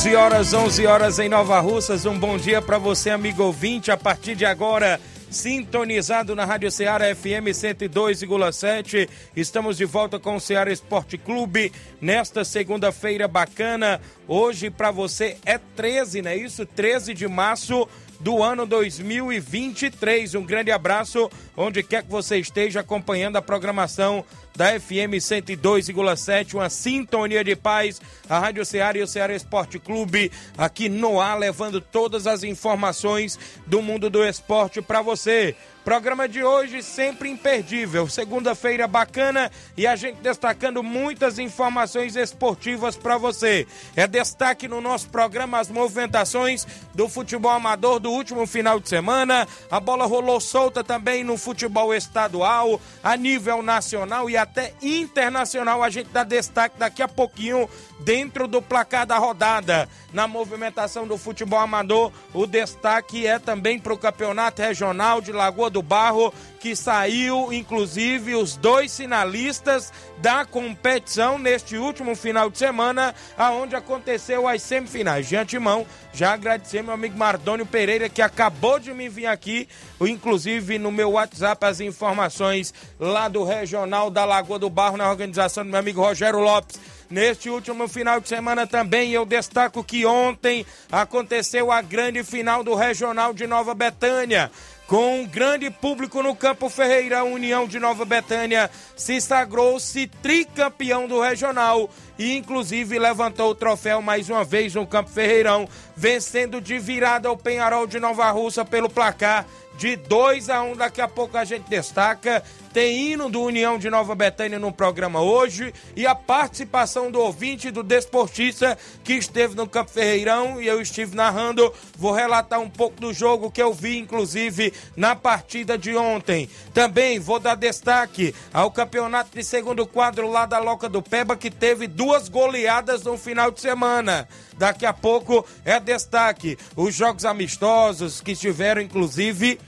11 horas, 11 horas em Nova Russas. Um bom dia para você, amigo ouvinte. A partir de agora, sintonizado na Rádio Ceará FM 102,7. Estamos de volta com o Ceará Esporte Clube nesta segunda-feira bacana. Hoje para você é 13, não é isso? 13 de março do ano 2023. Um grande abraço onde quer que você esteja acompanhando a programação da FM 102,7, uma sintonia de paz, a Rádio Ceará e o Ceará Esporte Clube aqui no ar, levando todas as informações do mundo do esporte para você. Programa de hoje sempre imperdível. Segunda-feira bacana e a gente destacando muitas informações esportivas para você. É destaque no nosso programa as movimentações do futebol amador do último final de semana. A bola rolou solta também no futebol estadual, a nível nacional e até internacional. A gente dá destaque daqui a pouquinho dentro do placar da rodada. Na movimentação do futebol amador, o destaque é também para o campeonato regional de Lagoa do Barro, que saiu inclusive os dois finalistas da competição neste último final de semana, aonde aconteceu as semifinais. De antemão, já agradecer meu amigo Mardônio Pereira que acabou de me vir aqui, inclusive no meu WhatsApp as informações lá do regional da Lagoa do Barro na organização do meu amigo Rogério Lopes Neste último final de semana também eu destaco que ontem aconteceu a grande final do Regional de Nova Betânia. Com um grande público no Campo Ferreirão, União de Nova Betânia se sagrou-se tricampeão do regional e inclusive levantou o troféu mais uma vez no Campo Ferreirão, vencendo de virada o Penharol de Nova Russa pelo placar de 2 a 1 um, daqui a pouco a gente destaca. Tem hino do União de Nova Betânia no programa hoje e a participação do ouvinte do desportista que esteve no Campo Ferreirão e eu estive narrando. Vou relatar um pouco do jogo que eu vi, inclusive, na partida de ontem. Também vou dar destaque ao campeonato de segundo quadro lá da Loca do Peba, que teve duas goleadas no final de semana. Daqui a pouco é destaque os jogos amistosos que estiveram, inclusive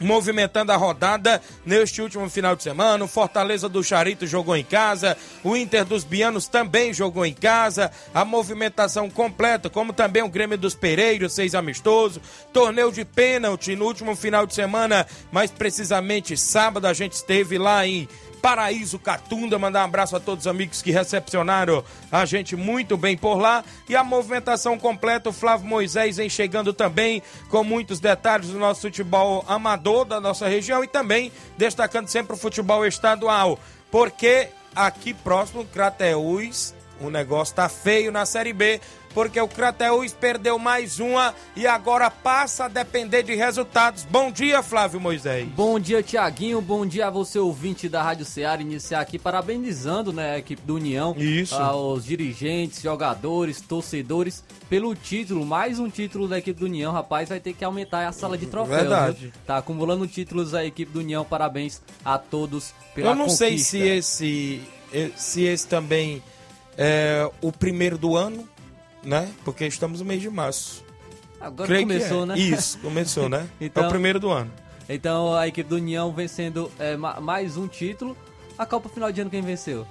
movimentando a rodada neste último final de semana. O Fortaleza do Charito jogou em casa, o Inter dos Bianos também jogou em casa. A movimentação completa, como também o Grêmio dos Pereiros, seis amistoso. Torneio de pênalti no último final de semana, mais precisamente sábado, a gente esteve lá em Paraíso Catunda. Mandar um abraço a todos os amigos que recepcionaram a gente muito bem por lá. E a movimentação completa, o Flávio Moisés vem chegando também com muitos detalhes do nosso futebol amador da nossa região e também destacando sempre o futebol estadual. Porque aqui próximo, Crateús, o negócio tá feio na Série B porque o Crateús perdeu mais uma e agora passa a depender de resultados. Bom dia, Flávio Moisés. Bom dia, Tiaguinho. Bom dia a você, ouvinte da Rádio Ceará. Iniciar aqui parabenizando né, a equipe do União, Isso. aos dirigentes, jogadores, torcedores, pelo título. Mais um título da equipe do União, rapaz. Vai ter que aumentar a sala de troféus. Verdade. Viu? Tá acumulando títulos a equipe do União. Parabéns a todos pela Eu não conquista. sei se esse, se esse também é o primeiro do ano né? Porque estamos no mês de março. Agora Creio começou, é. né? Isso, começou, né? Então- é o primeiro do ano. Então a equipe do União vencendo é, ma- mais um título. A Copa Final de Ano quem venceu?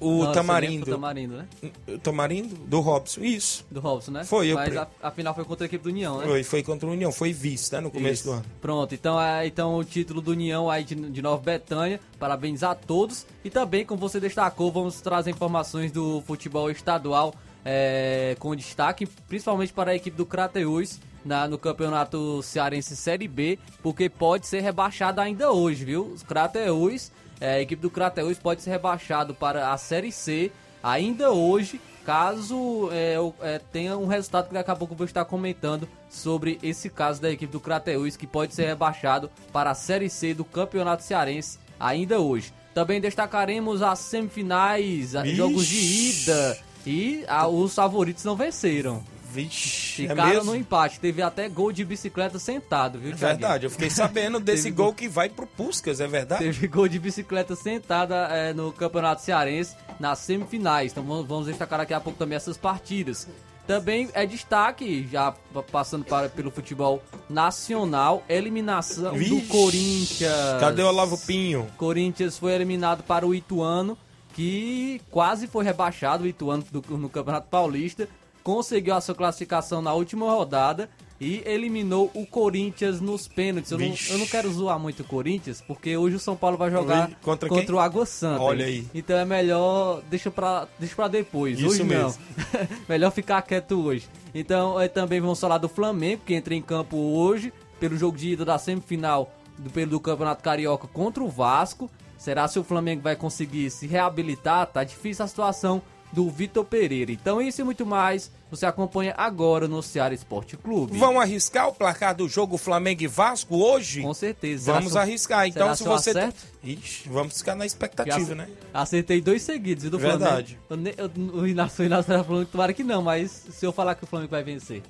O Não, Tamarindo. O Tamarindo, né? O Tamarindo? Do Robson, isso. Do Robson, né? Foi, eu Mas pre- a, a final foi contra a equipe do União, né? Foi, foi contra o União, foi vice, né, no começo Isso. do ano. Pronto, então, é, então o título do União aí de, de Nova Betânia, parabéns a todos. E também, como você destacou, vamos trazer informações do futebol estadual é, com destaque, principalmente para a equipe do Crateus na, no Campeonato Cearense Série B, porque pode ser rebaixado ainda hoje, viu? Os Crateus, é, a equipe do Crateus pode ser rebaixado para a Série C ainda hoje, caso é, é, tenha um resultado que daqui a pouco eu vou estar comentando sobre esse caso da equipe do Crateus, que pode ser rebaixado para a Série C do Campeonato Cearense ainda hoje. Também destacaremos as semifinais, a- Vixe. jogos de ida, e ah, os favoritos não venceram. Vixe, é Ficaram mesmo? no empate, teve até gol de bicicleta sentado, viu, É Thiaguinho? verdade, eu fiquei sabendo desse gol que vai pro Puscas, é verdade? Teve gol de bicicleta sentada é, no Campeonato Cearense nas semifinais. Então vamos, destacar daqui a pouco também essas partidas. Também é destaque, já pa- passando para, pelo futebol nacional, eliminação Vixe. do Corinthians. Cadê o Olavo Pinho? Corinthians foi eliminado para o Ituano, que quase foi rebaixado, o Ituano do- no Campeonato Paulista. Conseguiu a sua classificação na última rodada e eliminou o Corinthians nos pênaltis. Eu não, eu não quero zoar muito o Corinthians, porque hoje o São Paulo vai jogar contra contra, o Água Santa. Olha aí. Então é melhor, deixa pra, deixa pra depois. Isso hoje não. mesmo. melhor ficar quieto hoje. Então é, também vamos falar do Flamengo, que entra em campo hoje pelo jogo de ida da semifinal do, pelo do Campeonato Carioca contra o Vasco. Será se o Flamengo vai conseguir se reabilitar? Tá difícil a situação do Vitor Pereira. Então isso e muito mais você acompanha agora no Ceará Esporte Clube. Vão arriscar o placar do jogo Flamengo e Vasco hoje? Com certeza. Será Vamos se eu- arriscar. Então, será se você. acerto? Ixi, vamos ficar na expectativa, ace- né? Acertei dois seguidos, viu, do Verdade. Flamengo. Eu- O Inácio, tá falando que tomara que não, mas se eu falar que o Flamengo vai vencer.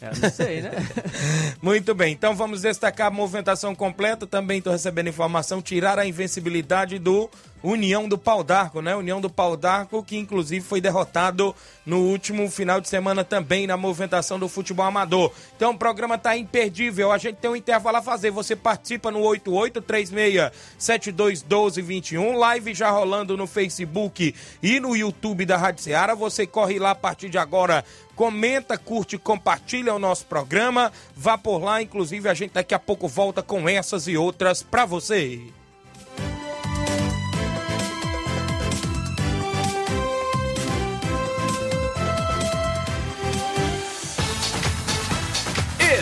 Eu não sei, né? Muito bem, então vamos destacar a movimentação completa. Também estou recebendo informação: tirar a invencibilidade do União do Pau d'Arco, né? União do Pau d'Arco, que inclusive foi derrotado no último final de semana também na movimentação do futebol amador. Então o programa tá imperdível. A gente tem um intervalo a fazer. Você participa no 8836721221. Live já rolando no Facebook e no YouTube da Rádio Ceará. Você corre lá a partir de agora comenta, curte, compartilha o nosso programa. Vá por lá, inclusive a gente daqui a pouco volta com essas e outras pra você.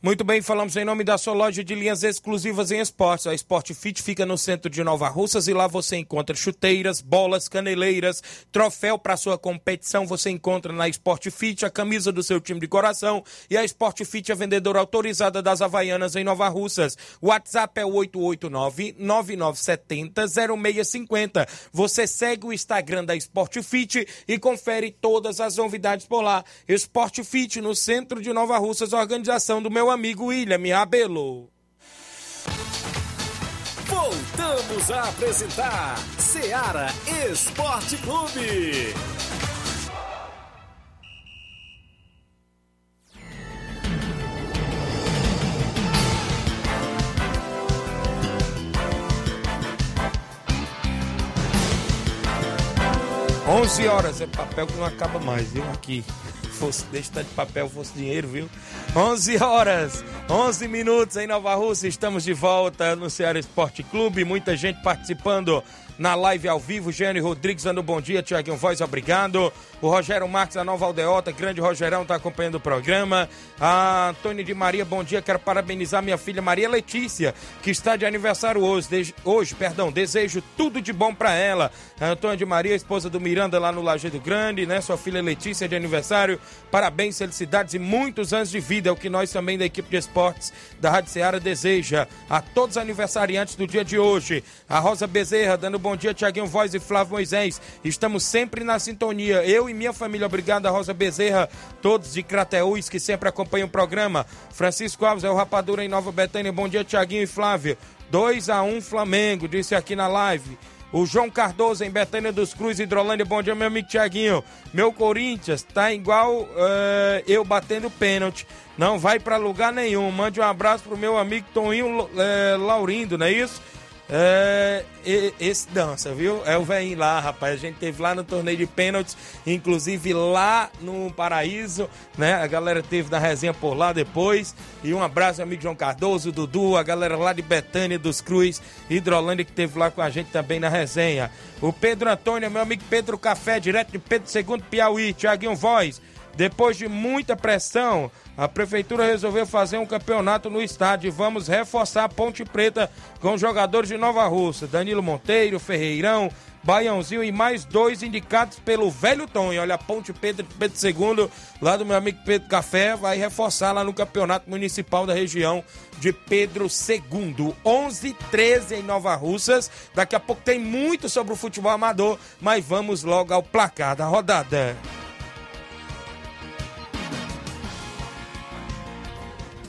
Muito bem, falamos em nome da sua loja de linhas exclusivas em esportes. A Sport Fit fica no centro de Nova Russas e lá você encontra chuteiras, bolas, caneleiras, troféu para sua competição. Você encontra na Sport Fit a camisa do seu time de coração e a Sport Fit é vendedora autorizada das Havaianas em Nova Russas. WhatsApp é o 889-9970-0650. Você segue o Instagram da Sport Fit e confere todas as novidades por lá. Sport Fit no centro de Nova Russas, organização do meu amigo William Abelo. Voltamos a apresentar Seara Esporte Clube. Onze horas, é papel que não acaba mais, viu? Aqui. Fosse, deixa de papel, fosse dinheiro, viu? 11 horas, 11 minutos em Nova Rússia. Estamos de volta no Ceará Esporte Clube. Muita gente participando na live ao vivo. Gênio Rodrigues dando bom dia, Tiaguinho Voz, obrigado. O Rogério Marques, a Nova Aldeota, grande Rogerão, está acompanhando o programa. A Antônio de Maria, bom dia. Quero parabenizar minha filha Maria Letícia, que está de aniversário hoje. De... Hoje, perdão, desejo tudo de bom para ela. A Antônio de Maria, esposa do Miranda lá no Lajeado Grande, né? Sua filha Letícia de aniversário. Parabéns, felicidades e muitos anos de vida. É o que nós também da equipe de esportes da Rádio Ceará deseja. A todos os aniversariantes do dia de hoje. A Rosa Bezerra, dando bom dia, Tiaguinho Voz e Flávio Moisés. Estamos sempre na sintonia. Eu e minha família. Obrigado a Rosa Bezerra, todos de Crateús que sempre acompanham o programa. Francisco Alves é o Rapadura em Nova Betânia. Bom dia, Tiaguinho e Flávio. 2 a 1 Flamengo, disse aqui na live. O João Cardoso em Betânia dos Cruz, Hidrolândia. Bom dia, meu amigo Tiaguinho. Meu Corinthians tá igual uh, eu batendo pênalti. Não vai para lugar nenhum. Mande um abraço pro meu amigo Toninho uh, Laurindo, não é isso? É, esse dança, viu? É o velhinho lá, rapaz. A gente teve lá no torneio de pênaltis, inclusive lá no Paraíso, né? A galera teve da resenha por lá depois. E um abraço, amigo João Cardoso, Dudu, a galera lá de Betânia dos Cruz, Hidrolândia, que teve lá com a gente também na resenha. O Pedro Antônio, meu amigo Pedro Café, direto de Pedro II Piauí, Tiaguinho Voz. Depois de muita pressão, a prefeitura resolveu fazer um campeonato no estádio. Vamos reforçar a Ponte Preta com jogadores de Nova Rússia: Danilo Monteiro, Ferreirão, Baiãozinho e mais dois indicados pelo Velho Tonho. Olha, a Ponte Pedro, Pedro II, lá do meu amigo Pedro Café, vai reforçar lá no Campeonato Municipal da região de Pedro II. 11 13 em Nova Russas. Daqui a pouco tem muito sobre o futebol amador, mas vamos logo ao placar da rodada.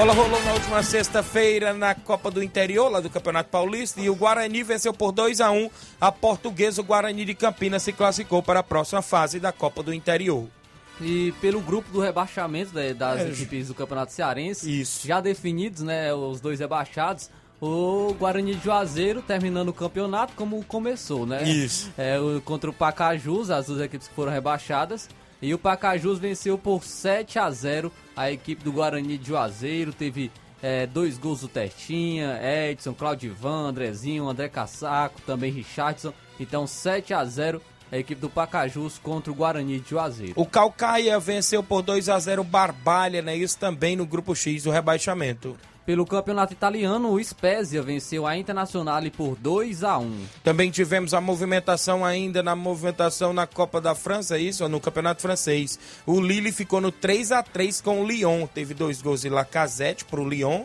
Bola rolou na última sexta-feira na Copa do Interior, lá do Campeonato Paulista, e o Guarani venceu por 2 a 1 a Portuguesa. O Guarani de Campinas se classificou para a próxima fase da Copa do Interior. E pelo grupo do rebaixamento né, das é, equipes do Campeonato Cearense, isso. já definidos, né, os dois rebaixados, o Guarani de Juazeiro terminando o campeonato como começou, né? Isso. É, contra o Pacajus, as duas equipes que foram rebaixadas. E o Pacajus venceu por 7 a 0 a equipe do Guarani de Juazeiro. Teve é, dois gols do Testinha, Edson, Claudivan, Andrezinho, André Cassaco, também Richardson. Então 7 a 0 a equipe do Pacajus contra o Guarani de Juazeiro. O Calcaia venceu por 2 a 0 Barbalha, né? Isso também no grupo X do rebaixamento. Pelo campeonato italiano, o Spezia venceu a Internazionale por 2 a 1. Também tivemos a movimentação ainda na movimentação na Copa da França, é isso, no Campeonato Francês. O Lille ficou no 3 a 3 com o Lyon, teve dois gols de Lacazette para o Lyon,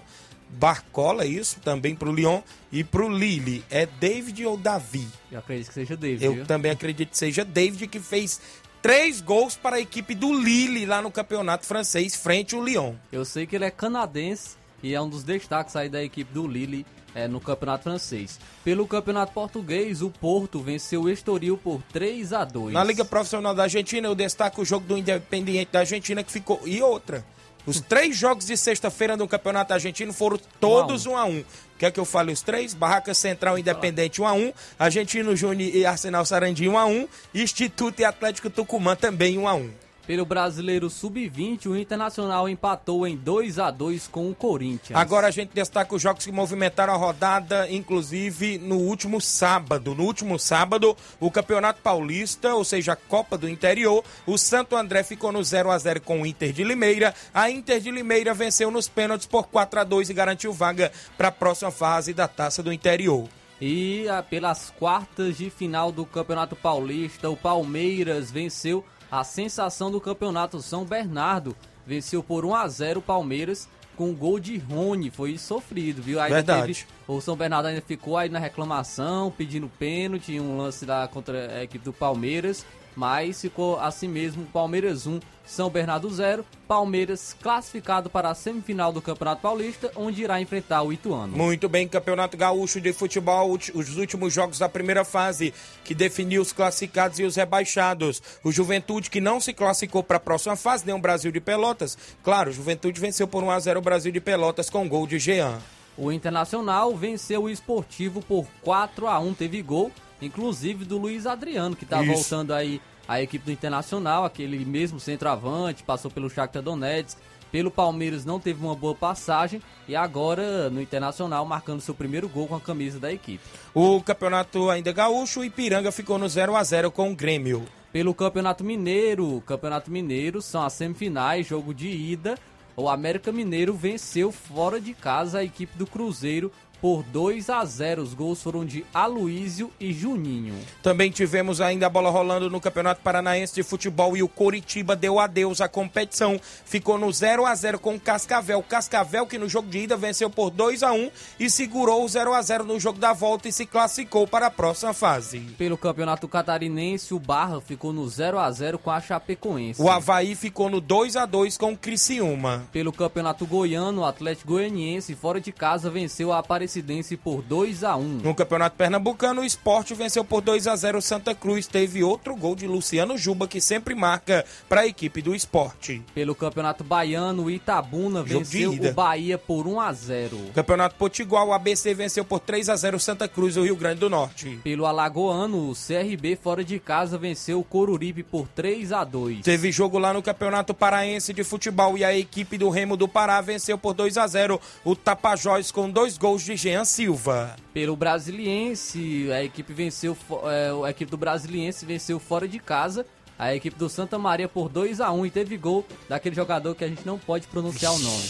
Barcola, é isso, também para o Lyon e para o Lille. É David ou Davi? Eu acredito que seja David. Eu viu? também acredito que seja David que fez três gols para a equipe do Lille lá no Campeonato Francês frente ao Lyon. Eu sei que ele é canadense e é um dos destaques aí da equipe do Lille é, no Campeonato Francês. Pelo Campeonato Português, o Porto venceu o Estoril por 3 a 2 Na Liga Profissional da Argentina, eu destaco o jogo do Independiente da Argentina que ficou. E outra. Os três jogos de sexta-feira no Campeonato Argentino foram todos 1 um a 1 um. Quer que eu fale os três? Barraca Central Independente 1 a 1 Argentino Júnior e Arsenal Sarandi 1 a 1 Instituto e Atlético Tucumã também 1 a 1 pelo Brasileiro Sub-20, o Internacional empatou em 2 a 2 com o Corinthians. Agora a gente destaca os jogos que movimentaram a rodada, inclusive no último sábado. No último sábado, o Campeonato Paulista, ou seja, a Copa do Interior, o Santo André ficou no 0 a 0 com o Inter de Limeira. A Inter de Limeira venceu nos pênaltis por 4 a 2 e garantiu vaga para a próxima fase da Taça do Interior. E ah, pelas quartas de final do Campeonato Paulista, o Palmeiras venceu a sensação do campeonato São Bernardo venceu por 1 a 0 o Palmeiras com gol de Rony, foi sofrido, viu? Aí Verdade. teve O São Bernardo ainda ficou aí na reclamação, pedindo pênalti, um lance lá contra a equipe do Palmeiras, mas ficou assim mesmo, Palmeiras 1, São Bernardo 0, Palmeiras classificado para a semifinal do Campeonato Paulista, onde irá enfrentar o Ituano. Muito bem, Campeonato Gaúcho de Futebol, os últimos jogos da primeira fase, que definiu os classificados e os rebaixados. O Juventude, que não se classificou para a próxima fase, nem o Brasil de Pelotas. Claro, o Juventude venceu por 1 a 0 o Brasil de Pelotas com gol de Jean. O Internacional venceu o Esportivo por 4 a 1 teve gol, inclusive do Luiz Adriano, que está voltando aí a equipe do Internacional, aquele mesmo centroavante, passou pelo Shakhtar Donetsk, pelo Palmeiras não teve uma boa passagem e agora no Internacional marcando seu primeiro gol com a camisa da equipe. O campeonato ainda gaúcho, o Ipiranga ficou no 0 a 0 com o Grêmio. Pelo Campeonato Mineiro, Campeonato Mineiro são as semifinais, jogo de ida. O América Mineiro venceu fora de casa a equipe do Cruzeiro por 2 a 0. Os gols foram de Aloísio e Juninho. Também tivemos ainda a bola rolando no Campeonato Paranaense de Futebol e o Coritiba deu adeus à competição. Ficou no 0 a 0 com o Cascavel. Cascavel que no jogo de ida venceu por 2 a 1 e segurou o 0 a 0 no jogo da volta e se classificou para a próxima fase. Pelo Campeonato Catarinense, o Barra ficou no 0 a 0 com a Chapecoense. O Havaí ficou no 2 a 2 com o Criciúma. Pelo Campeonato Goiano, o Atlético Goianiense fora de casa venceu a Aparecida Aparecidense por 2 a 1 No Campeonato Pernambucano, o esporte venceu por 2 a 0 Santa Cruz. Teve outro gol de Luciano Juba, que sempre marca para a equipe do esporte. Pelo Campeonato Baiano, o Itabuna venceu o Bahia por 1 a 0 Campeonato Potiguar, o ABC venceu por 3 a 0 Santa Cruz, o Rio Grande do Norte. Pelo Alagoano, o CRB fora de casa venceu o Coruripe por 3 a 2 Teve jogo lá no Campeonato Paraense de Futebol e a equipe do Remo do Pará venceu por 2 a 0 o Tapajós com dois gols de Jean Silva. Pelo Brasiliense, a equipe venceu, é, a equipe do Brasiliense venceu fora de casa a equipe do Santa Maria por 2 a 1 e teve gol daquele jogador que a gente não pode pronunciar o nome.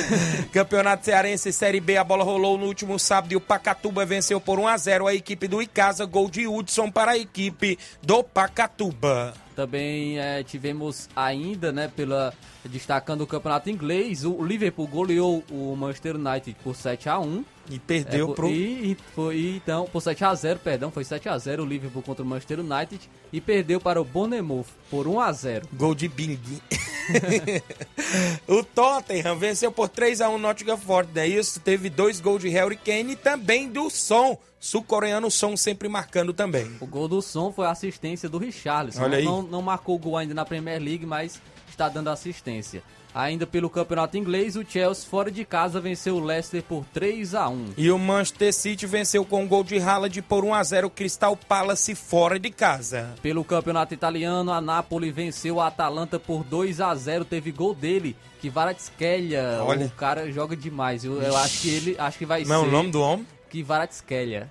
Campeonato Cearense Série B, a bola rolou no último sábado e o Pacatuba venceu por 1 a 0 a equipe do Icasa, gol de Hudson para a equipe do Pacatuba. Também é, tivemos ainda, né, pela destacando o campeonato inglês, o Liverpool goleou o Manchester United por 7 a 1 e perdeu é, pro e, e, foi então por 7 a 0, perdão, foi 7 a 0 o Liverpool contra o Manchester United e perdeu para o Bournemouth por 1 a 0. Gol de Bing. o Tottenham venceu por 3 a 1 Nottingham Forest, é isso? Teve dois gols de Harry Kane e também do Son sul-coreano Son sempre marcando também. O gol do Son foi a assistência do Richarlison. Olha aí. Não, não marcou o gol ainda na Premier League, mas está dando assistência. Ainda pelo campeonato inglês, o Chelsea fora de casa venceu o Leicester por 3 a 1 E o Manchester City venceu com um gol de Haaland por 1 a 0 o Crystal Palace fora de casa. Pelo campeonato italiano, a Napoli venceu a Atalanta por 2 a 0 Teve gol dele, que Varadskhelia. O cara joga demais. Eu, eu, acho que ele acho que vai Não ser. Não é o nome do homem? Que Varadskhelia.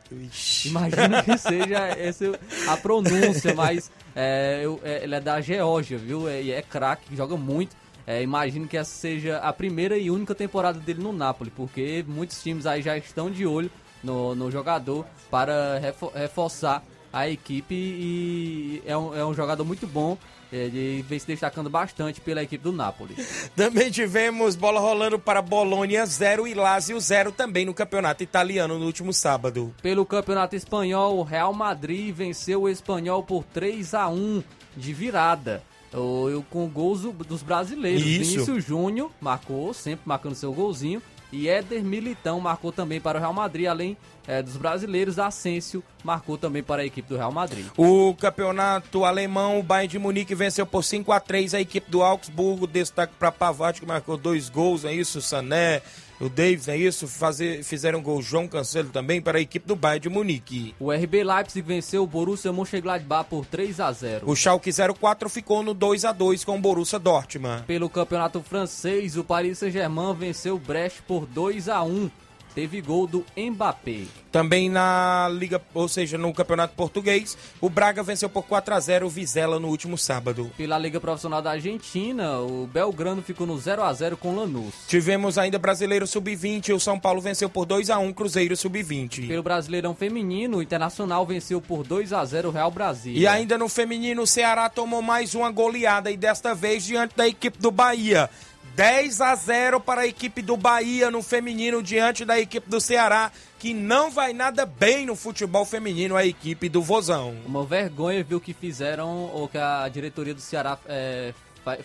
Imagino que seja essa a pronúncia, mas é, eu, é, ele é da Geórgia, viu? É, é craque, joga muito. É, imagino que essa seja a primeira e única temporada dele no Napoli, porque muitos times aí já estão de olho no, no jogador para reforçar a equipe e é um, é um jogador muito bom. Ele vem se destacando bastante pela equipe do Napoli. Também tivemos bola rolando para Bolônia 0 e Lazio 0 também no campeonato italiano no último sábado. Pelo campeonato espanhol, o Real Madrid venceu o espanhol por 3 a 1 de virada. Eu, com gols dos brasileiros. Isso. Vinícius Júnior marcou, sempre marcando seu golzinho. E Éder Militão marcou também para o Real Madrid, além é, dos brasileiros, Asensio marcou também para a equipe do Real Madrid. O campeonato alemão, o Bayern de Munique venceu por 5 a 3 a equipe do Augsburgo. Destaque para Pavard, que marcou dois gols, é isso, Sané, o Davis, é isso? Fazer, fizeram gol João Cancelo também para a equipe do Bayern de Munique. O RB Leipzig venceu o Borussia Mönchengladbach por 3 a 0. O Schalke 04 ficou no 2 a 2 com o Borussia Dortmund. Pelo campeonato francês, o Paris Saint-Germain venceu o Brest por 2 a 1 teve gol do Mbappé. Também na Liga, ou seja, no Campeonato Português, o Braga venceu por 4 a 0 o Vizela no último sábado. Pela Liga Profissional da Argentina, o Belgrano ficou no 0 a 0 com o Lanús. Tivemos ainda Brasileiro Sub-20, o São Paulo venceu por 2 a 1 Cruzeiro Sub-20. Pelo Brasileirão Feminino, o Internacional venceu por 2 a 0 o Real Brasil. E ainda no feminino, o Ceará tomou mais uma goleada e desta vez diante da equipe do Bahia. 10 a 0 para a equipe do Bahia no feminino diante da equipe do Ceará, que não vai nada bem no futebol feminino, a equipe do Vozão. Uma vergonha viu o que fizeram, ou que a diretoria do Ceará é,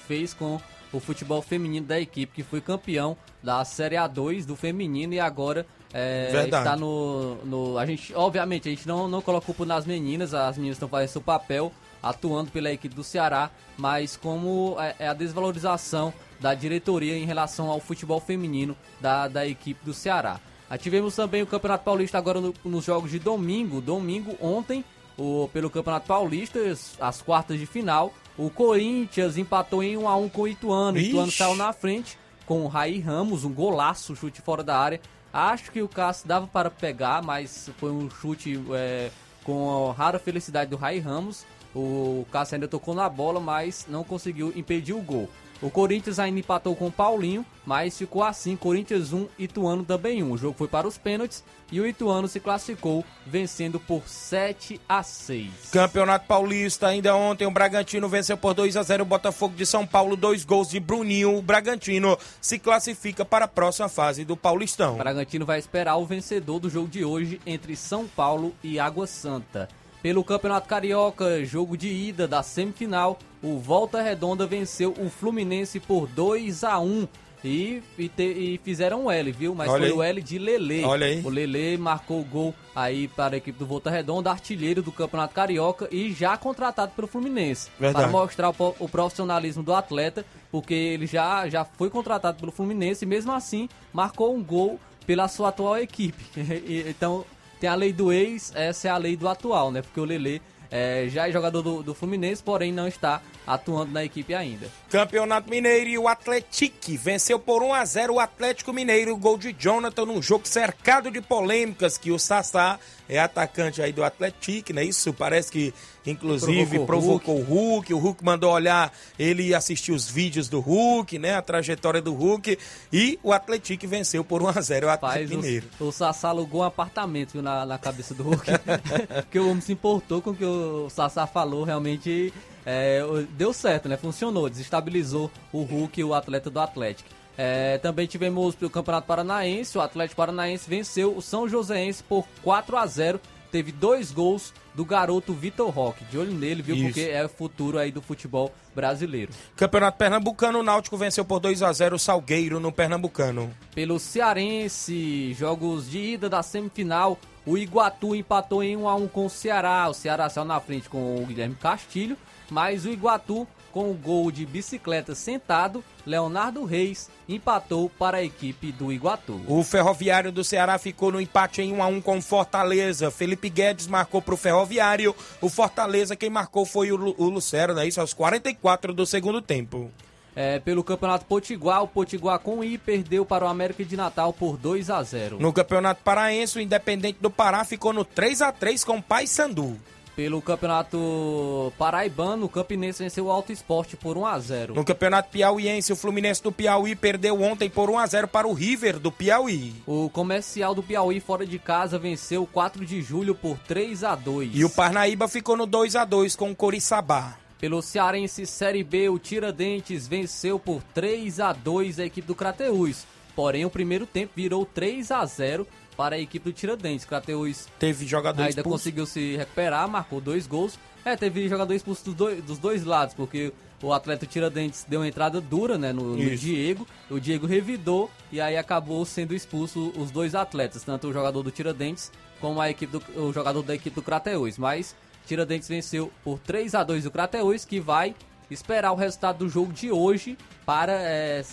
fez com o futebol feminino da equipe, que foi campeão da Série A2 do feminino e agora é, está no, no. A gente, obviamente, a gente não, não coloca culpa nas meninas, as meninas estão fazendo seu papel, atuando pela equipe do Ceará, mas como é, é a desvalorização da diretoria em relação ao futebol feminino da, da equipe do Ceará. Tivemos também o Campeonato Paulista agora no, nos jogos de domingo. Domingo, ontem, o, pelo Campeonato Paulista, as quartas de final. O Corinthians empatou em 1 a 1 com o Ituano. O Ituano saiu na frente com o Raí Ramos, um golaço, chute fora da área. Acho que o Cássio dava para pegar, mas foi um chute é, com a rara felicidade do Raí Ramos. O Cássio ainda tocou na bola, mas não conseguiu impedir o gol. O Corinthians ainda empatou com o Paulinho, mas ficou assim, Corinthians 1, Ituano também 1. O jogo foi para os pênaltis e o Ituano se classificou, vencendo por 7 a 6. Campeonato Paulista, ainda ontem o Bragantino venceu por 2 a 0 o Botafogo de São Paulo, dois gols de Bruninho. O Bragantino se classifica para a próxima fase do Paulistão. O Bragantino vai esperar o vencedor do jogo de hoje entre São Paulo e Água Santa. Pelo Campeonato Carioca, jogo de ida da semifinal, o Volta Redonda venceu o Fluminense por 2 a 1 e, e, te, e fizeram um L, viu? Mas Olha foi aí. o L de Lele. Olha aí. O Lele marcou o gol aí para a equipe do Volta Redonda, artilheiro do Campeonato Carioca e já contratado pelo Fluminense. Verdade. Para mostrar o, o profissionalismo do atleta, porque ele já, já foi contratado pelo Fluminense e mesmo assim marcou um gol pela sua atual equipe. então tem a lei do ex, essa é a lei do atual, né? Porque o Lele é, já é jogador do, do, Fluminense, porém não está atuando na equipe ainda. Campeonato Mineiro e o Atlético venceu por 1 a 0 o Atlético Mineiro, gol de Jonathan num jogo cercado de polêmicas que o Sassá é atacante aí do Atlético, né? Isso parece que inclusive provocou, provocou o, Hulk. o Hulk. O Hulk mandou olhar ele e assistir os vídeos do Hulk, né? A trajetória do Hulk e o Atlético venceu por 1 a 0 o Atlético Mineiro. O, o Sassá alugou um apartamento viu, na, na cabeça do Hulk, que o homem se importou com o que o Sassá falou, realmente é, deu certo, né? Funcionou, desestabilizou o Hulk, o atleta do Atlético. É, também tivemos o Campeonato Paranaense, o Atlético Paranaense venceu o São Joséense por 4 a 0 Teve dois gols do garoto Vitor Roque. De olho nele, viu? Isso. Porque é o futuro aí do futebol brasileiro. Campeonato Pernambucano, o Náutico venceu por 2 a 0 o Salgueiro no Pernambucano. Pelo Cearense, jogos de ida da semifinal, o Iguatu empatou em 1 a 1 com o Ceará. O Ceará saiu na frente com o Guilherme Castilho, mas o Iguatu com o gol de bicicleta sentado, Leonardo Reis empatou para a equipe do Iguatu. O Ferroviário do Ceará ficou no empate em 1 a 1 com Fortaleza. Felipe Guedes marcou para o Ferroviário. O Fortaleza quem marcou foi o, Lu o Lucero, né? Isso aos 44 do segundo tempo. É, pelo Campeonato Potiguar, o Potiguar com I perdeu para o América de Natal por 2 a 0. No Campeonato Paraense, o Independente do Pará ficou no 3 a 3 com o Paysandu. Pelo Campeonato Paraibano, o Campinense venceu o Alto Esporte por 1 a 0. No Campeonato Piauiense, o Fluminense do Piauí perdeu ontem por 1 a 0 para o River do Piauí. O Comercial do Piauí fora de casa venceu o 4 de julho por 3 a 2. E o Parnaíba ficou no 2 a 2 com o Coriçaba. Pelo Cearense Série B, o Tiradentes venceu por 3 a 2 a equipe do Crateús. Porém, o primeiro tempo virou 3 a 0 para a equipe do Tiradentes. Crateus teve jogador ainda expulso. conseguiu se recuperar, marcou dois gols. É, teve jogador expulso dos dois, dos dois lados, porque o atleta Tiradentes deu uma entrada dura né, no, no, Diego. O Diego revidou e aí acabou sendo expulso os dois atletas, tanto o jogador do Tiradentes como a equipe do, o jogador da equipe do Crateus. Mas Tiradentes venceu por 3 a 2 o Crateus, que vai esperar o resultado do jogo de hoje para, é,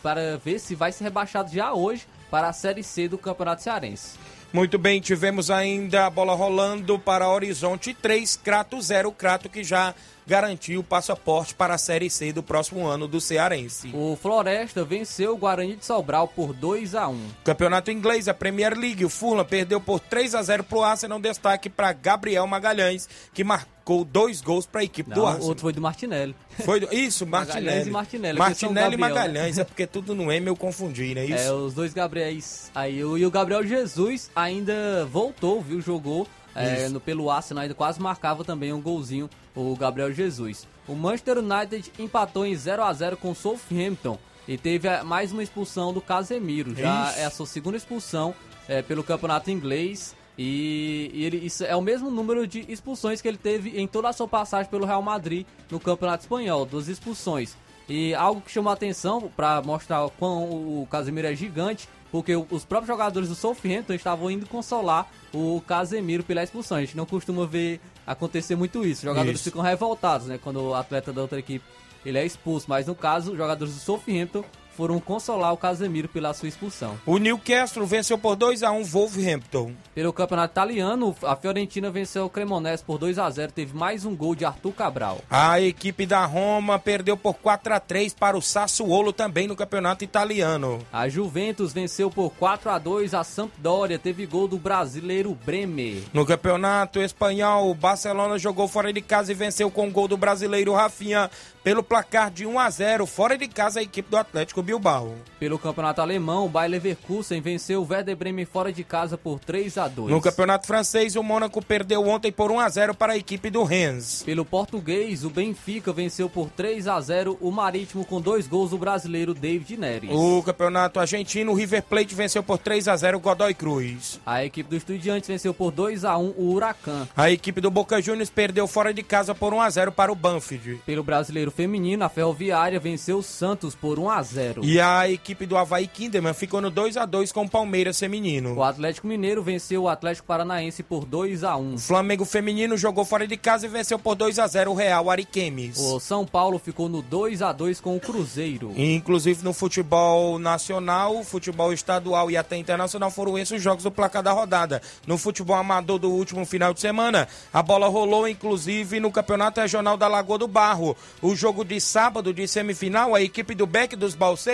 para ver se vai ser rebaixado já hoje para a Série C do Campeonato Cearense. Muito bem, tivemos ainda a bola rolando para Horizonte 3, Crato 0, Crato que já garantiu o passaporte para a Série C do próximo ano do Cearense. O Floresta venceu o Guarani de Sobral por 2 a 1. Campeonato Inglês, a Premier League, o Fulham perdeu por 3 a 0 para o Arsenal, destaque para Gabriel Magalhães, que marcou dois gols para a equipe Não, do Arsenal. outro foi do Martinelli. Foi do, isso, Martinelli. Magalhães e Martinelli. Martinelli e né? Magalhães, né? é porque tudo no M eu confundi, né? Isso? É, os dois Gabriéis aí, e o Gabriel Jesus ainda voltou, viu, jogou é, no, pelo Arsenal ainda quase marcava também um golzinho o Gabriel Jesus. O Manchester United empatou em 0 a 0 com o Southampton. e teve eh, mais uma expulsão do Casemiro. Já Ixi. é a sua segunda expulsão eh, pelo campeonato inglês. E, e ele, isso é o mesmo número de expulsões que ele teve em toda a sua passagem pelo Real Madrid no campeonato espanhol, duas expulsões. E algo que chamou a atenção para mostrar o quão o Casemiro é gigante, porque os próprios jogadores do Southampton estavam indo consolar o Casemiro pela expulsão. A gente não costuma ver acontecer muito isso. Os jogadores Isso. ficam revoltados, né, quando o atleta da outra equipe ele é expulso, mas no caso, os jogadores do Southampton foram consolar o Casemiro pela sua expulsão. O Newcastle venceu por 2 a 1 Wolverhampton. Pelo campeonato italiano, a Fiorentina venceu o Cremonese por 2 a 0 teve mais um gol de Arthur Cabral. A equipe da Roma perdeu por 4 a 3 para o Sassuolo também no campeonato italiano. A Juventus venceu por 4 a 2 a Sampdoria, teve gol do brasileiro Bremer. No campeonato espanhol, o Barcelona jogou fora de casa e venceu com o gol do brasileiro Rafinha pelo placar de 1 a 0 fora de casa a equipe do Atlético Bilbao. Pelo campeonato alemão, o Bayer Leverkusen venceu o Werder Bremen fora de casa por 3 a 2 No campeonato francês, o Mônaco perdeu ontem por 1 a 0 para a equipe do Rennes. Pelo português, o Benfica venceu por 3 a 0 o Marítimo com dois gols do brasileiro David Neres. O campeonato argentino, o River Plate venceu por 3 a 0 o Godoy Cruz. A equipe do Estudiantes venceu por 2 a 1 o Huracan. A equipe do Boca Juniors perdeu fora de casa por 1 a 0 para o Banfield. Pelo brasileiro feminino, a Ferroviária venceu o Santos por 1 a 0. E a equipe do Havaí Kinderman ficou no 2 a 2 com o Palmeiras feminino. O Atlético Mineiro venceu o Atlético Paranaense por 2 a 1. O Flamengo feminino jogou fora de casa e venceu por 2 a 0 o Real Ariquemes. O São Paulo ficou no 2 a 2 com o Cruzeiro. Inclusive no futebol nacional, futebol estadual e até internacional foram esses os jogos do placar da rodada. No futebol amador do último final de semana, a bola rolou inclusive no Campeonato Regional da Lagoa do Barro. O jogo de sábado de semifinal, a equipe do Beck dos Balseiros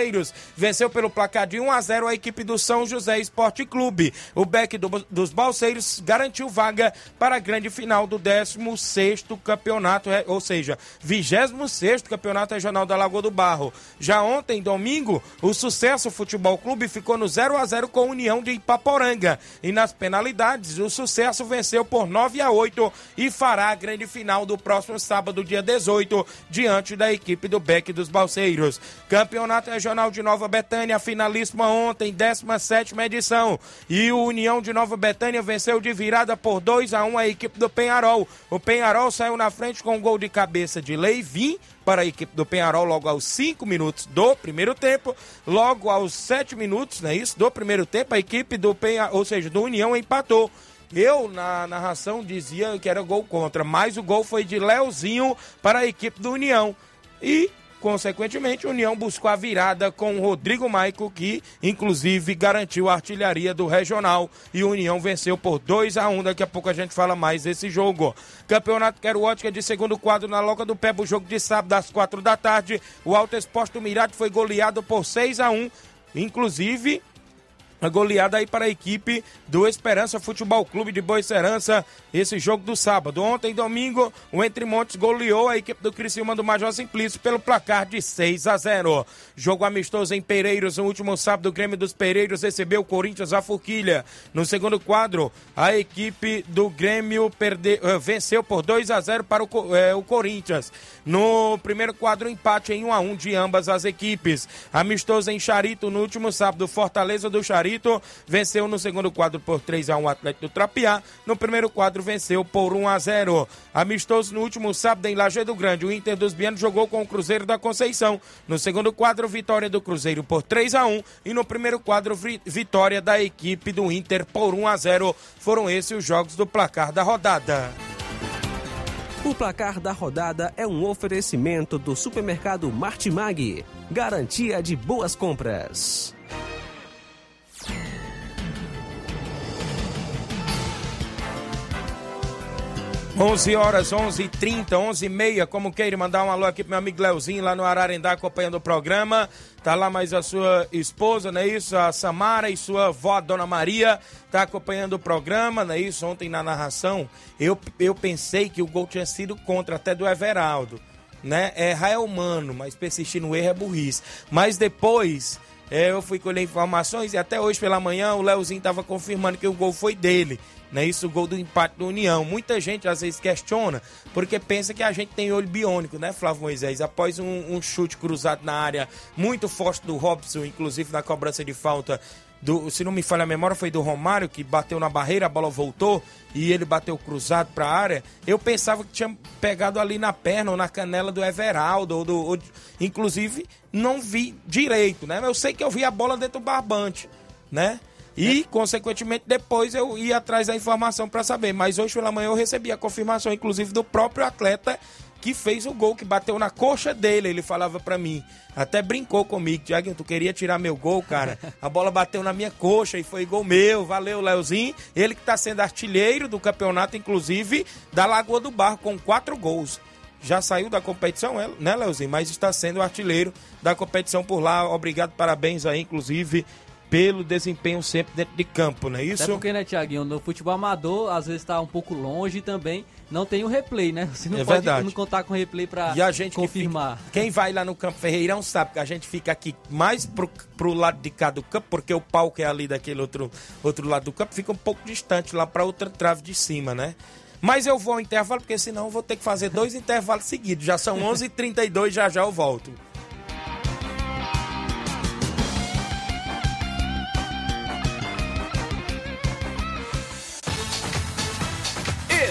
venceu pelo placar de 1 a 0 a equipe do São José Esporte Clube. O Beck do- dos Balseiros garantiu vaga para a grande final do 16º campeonato, é, ou seja, 26º campeonato regional da Lagoa do Barro. Já ontem, domingo, o Sucesso Futebol Clube ficou no 0 a 0 com a União de Ipaporanga. E nas penalidades, o Sucesso venceu por 9 a 8 e fará a grande final do próximo sábado, dia 18, diante da equipe do Beck dos Balseiros. Campeonato Regional de Nova Betânia, finalíssima ontem, 17ª edição. E o União de Nova Betânia venceu de virada por 2 a 1 a equipe do Penharol. O Penharol saiu na frente com um gol de cabeça de Leivin para a equipe do Penharol logo aos 5 minutos do primeiro tempo. Logo aos 7 minutos, não é isso? Do primeiro tempo, a equipe do Penharol, ou seja, do União empatou. Eu, na narração, dizia que era gol contra, mas o gol foi de Leozinho para a equipe do União. E, consequentemente, União buscou a virada com o Rodrigo Maico, que, inclusive, garantiu a artilharia do Regional. E União venceu por 2 a 1 Daqui a pouco a gente fala mais desse jogo. Campeonato Quero Ótica de segundo quadro na Loca do Pebo, jogo de sábado às 4 da tarde. O Alto Exposto Mirade foi goleado por 6 a 1 Inclusive, goleada aí para a equipe do Esperança Futebol Clube de Boa Serança, esse jogo do sábado. Ontem, domingo, o Entre Montes goleou a equipe do Criciúma do Major Simplício pelo placar de 6 a 0. Jogo amistoso em Pereiros, no último sábado, o Grêmio dos Pereiros recebeu o Corinthians a Forquilha. No segundo quadro, a equipe do Grêmio perde, eh, venceu por 2 a 0 para o, eh, o Corinthians. No primeiro quadro, empate em 1 a 1 de ambas as equipes. Amistoso em Charito, no último sábado, Fortaleza do Charito venceu no segundo quadro por 3 a 1 o Atlético do Trapiá. No primeiro quadro, venceu por 1 a 0. Amistoso no último sábado em Lajeado Grande, o Inter dos Bianos jogou com o Cruzeiro da Conceição. No segundo quadro, vitória do Cruzeiro por 3 a 1 e no primeiro quadro, vi- vitória da equipe do Inter por 1 a 0. Foram esses os jogos do placar da rodada. O placar da rodada é um oferecimento do supermercado Martimag. Garantia de boas compras. 11 horas, 11h30, 11h30, como queira, mandar um alô aqui pro meu amigo Leozinho lá no Ararendá acompanhando o programa. Tá lá mais a sua esposa, não é isso? A Samara e sua avó, a Dona Maria, tá acompanhando o programa, não é isso? Ontem na narração, eu, eu pensei que o gol tinha sido contra até do Everaldo, né? Errar é humano, mas persistir no erro é burrice. Mas depois É, eu fui colher informações e até hoje pela manhã o Leozinho estava confirmando que o gol foi dele. Né, isso o gol do empate do União. Muita gente às vezes questiona porque pensa que a gente tem olho biônico, né, Flávio Moisés? Após um, um chute cruzado na área muito forte do Robson, inclusive na cobrança de falta do, se não me falha a memória, foi do Romário que bateu na barreira, a bola voltou e ele bateu cruzado para a área. Eu pensava que tinha pegado ali na perna ou na canela do Everaldo, ou do, ou, inclusive não vi direito, né? Eu sei que eu vi a bola dentro do barbante, né? E, é. consequentemente, depois eu ia atrás da informação para saber. Mas hoje pela manhã eu recebi a confirmação, inclusive, do próprio atleta que fez o gol, que bateu na coxa dele. Ele falava para mim, até brincou comigo, Tiaguinho, tu queria tirar meu gol, cara. A bola bateu na minha coxa e foi gol meu. Valeu, Leozinho. Ele que tá sendo artilheiro do campeonato, inclusive, da Lagoa do Barro, com quatro gols já saiu da competição, é, né, Leozinho? Mas está sendo artilheiro da competição por lá. Obrigado, parabéns aí, inclusive, pelo desempenho sempre dentro de campo, não é isso? É porque, né, Tiaguinho, no futebol amador, às vezes está um pouco longe também não tem o replay, né? Você não é pode verdade. não contar com replay para confirmar. Que fica, quem vai lá no Campo Ferreirão sabe que a gente fica aqui mais pro, pro lado de cá do campo, porque o palco é ali daquele outro, outro lado do campo, fica um pouco distante lá para outra trave de cima, né? Mas eu vou ao intervalo, porque senão eu vou ter que fazer dois intervalos seguidos. Já são 11h32, já já eu volto.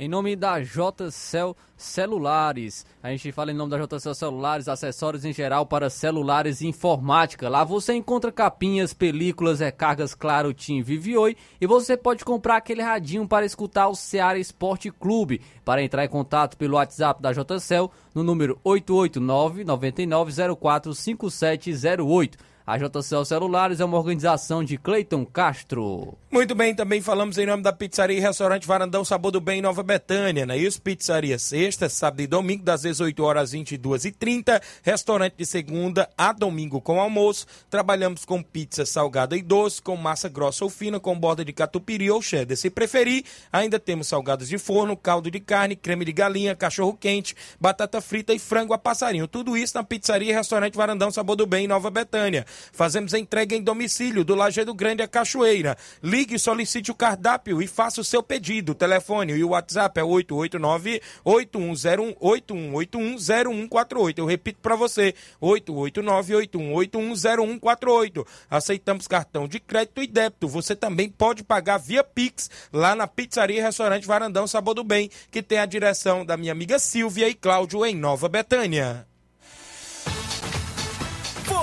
Em nome da JCL Celulares. A gente fala em nome da JCL Celulares, acessórios em geral para celulares e informática. Lá você encontra capinhas, películas, recargas Claro, Tim, Vivioi e você pode comprar aquele radinho para escutar o Ceará Esporte Clube. Para entrar em contato pelo WhatsApp da JCL no número 889 9904 5708. A JCL Celulares é uma organização de Cleiton Castro. Muito bem, também falamos em nome da Pizzaria e Restaurante Varandão Sabor do Bem Nova Betânia, né? Isso, pizzaria sexta, sábado e domingo, das 18 horas às 22 e 30 Restaurante de segunda a domingo com almoço. Trabalhamos com pizza salgada e doce, com massa grossa ou fina, com borda de catupiry ou cheddar. Se preferir, ainda temos salgados de forno, caldo de carne, creme de galinha, cachorro quente, batata frita e frango a passarinho. Tudo isso na Pizzaria e Restaurante Varandão Sabor do Bem Nova Betânia. Fazemos entrega em domicílio do Lajeado Grande a Cachoeira. Ligue e solicite o cardápio e faça o seu pedido. Telefone e o WhatsApp é 889-8101-8181-0148. Eu repito para você, 889-8181-0148. Aceitamos cartão de crédito e débito. Você também pode pagar via Pix lá na Pizzaria e Restaurante Varandão Sabor do Bem, que tem a direção da minha amiga Silvia e Cláudio em Nova Betânia.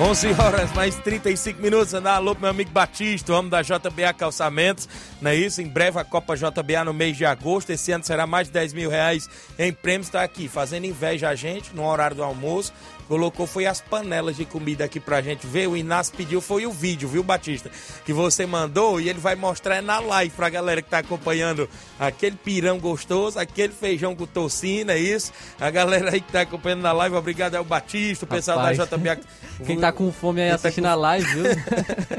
Onze horas mais 35 minutos. Andar alô meu amigo Batista, homem da JBA Calçamentos. Não é isso? Em breve a Copa JBA no mês de agosto. Esse ano será mais de 10 mil reais em prêmios. Está aqui fazendo inveja a gente no horário do almoço colocou foi as panelas de comida aqui pra gente ver. O Inácio pediu foi o vídeo, viu, Batista? Que você mandou e ele vai mostrar na live pra galera que tá acompanhando aquele pirão gostoso, aquele feijão com tocina, é isso. A galera aí que tá acompanhando na live, obrigado ao Batista, o pessoal Rapaz, da JBA. Quem tá com fome aí Quem tá assistindo com- a live, viu?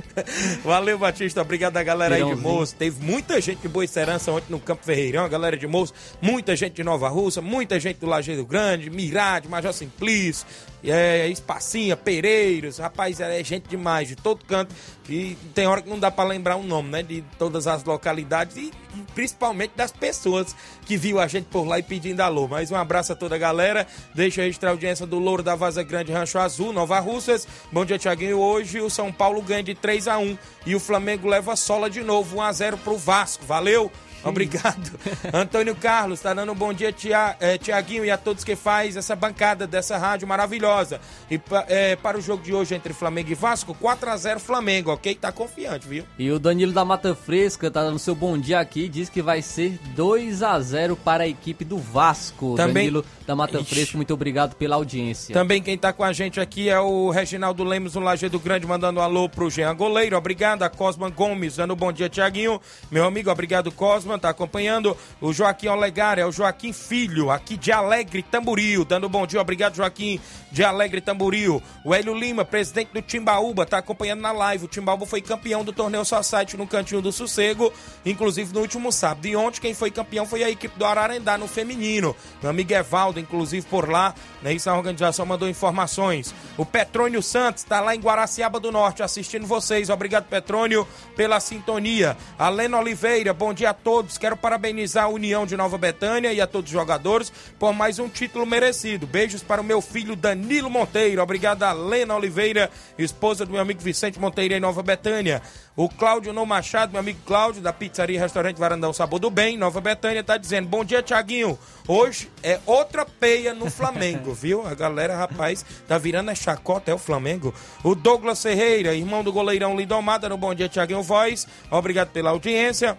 Valeu, Batista. Obrigado a galera aí de Pirãozinho. Moço. Teve muita gente de Boa Serança ontem no Campo Ferreirão, a galera de Moço. Muita gente de Nova Russa, muita gente do Lajeiro Grande, Mirade, Major Simplício, é, Espacinha, Pereiros. Rapaz, é gente demais, de todo canto. E tem hora que não dá pra lembrar o nome, né? De todas as localidades e, e principalmente das pessoas que viu a gente por lá e pedindo alô. Mais um abraço a toda a galera. Deixa registrar a audiência do Louro da Vaza Grande Rancho Azul, Nova Russas. Bom dia, Tiaguinho. Hoje o São Paulo ganha de 3 a 1 e o Flamengo leva sola de novo, 1 a 0 pro Vasco. Valeu! Obrigado. Antônio Carlos tá dando um bom dia, Tia, eh, Tiaguinho, e a todos que faz essa bancada dessa rádio maravilhosa. E eh, para o jogo de hoje entre Flamengo e Vasco, 4 a 0 Flamengo, ok? Tá confiante, viu? E o Danilo da Mata Fresca tá dando seu bom dia aqui diz que vai ser 2 a 0 para a equipe do Vasco. Também- Danilo da Mata Ixi. Fresca, muito obrigado pela audiência. Também quem tá com a gente aqui é o Reginaldo Lemos, no Lajeado Grande, mandando um alô pro Jean Goleiro. Obrigado. A Cosma Gomes, dando um bom dia, Tiaguinho. Meu amigo, obrigado, Cosma, tá acompanhando. O Joaquim Olegar, é o Joaquim Filho, aqui de Alegre Tamboril, dando um bom dia. Obrigado, Joaquim, de Alegre Tamboril. O Hélio Lima, presidente do Timbaúba, tá acompanhando na live. O Timbaúba foi campeão do torneio Society no Cantinho do Sossego, inclusive no último sábado. E ontem quem foi campeão foi a equipe do Ararendá no feminino. Meu amigo Evaldo, inclusive por lá, né? Isso a organização mandou informações. O Petrônio Santos tá lá em Guaraciaba do Norte assistindo vocês. Obrigado, Petrônio, pela sintonia. A Lena Oliveira, bom dia a todos. Quero parabenizar a União de Nova Betânia e a todos os jogadores por mais um título merecido. Beijos para o meu filho Danilo Monteiro. Obrigado a Lena Oliveira, esposa do meu amigo Vicente Monteiro em Nova Betânia. O Cláudio No Machado, meu amigo Cláudio, da Pizzaria e Restaurante Varandão Sabor do Bem, Nova Betânia, tá dizendo: Bom dia, Tiaguinho. Hoje é outra peia no Flamengo, viu? A galera, rapaz, tá virando a chacota, é o Flamengo. O Douglas Ferreira, irmão do goleirão Lindomada, no Bom Dia, Tiaguinho Voz. Obrigado pela audiência.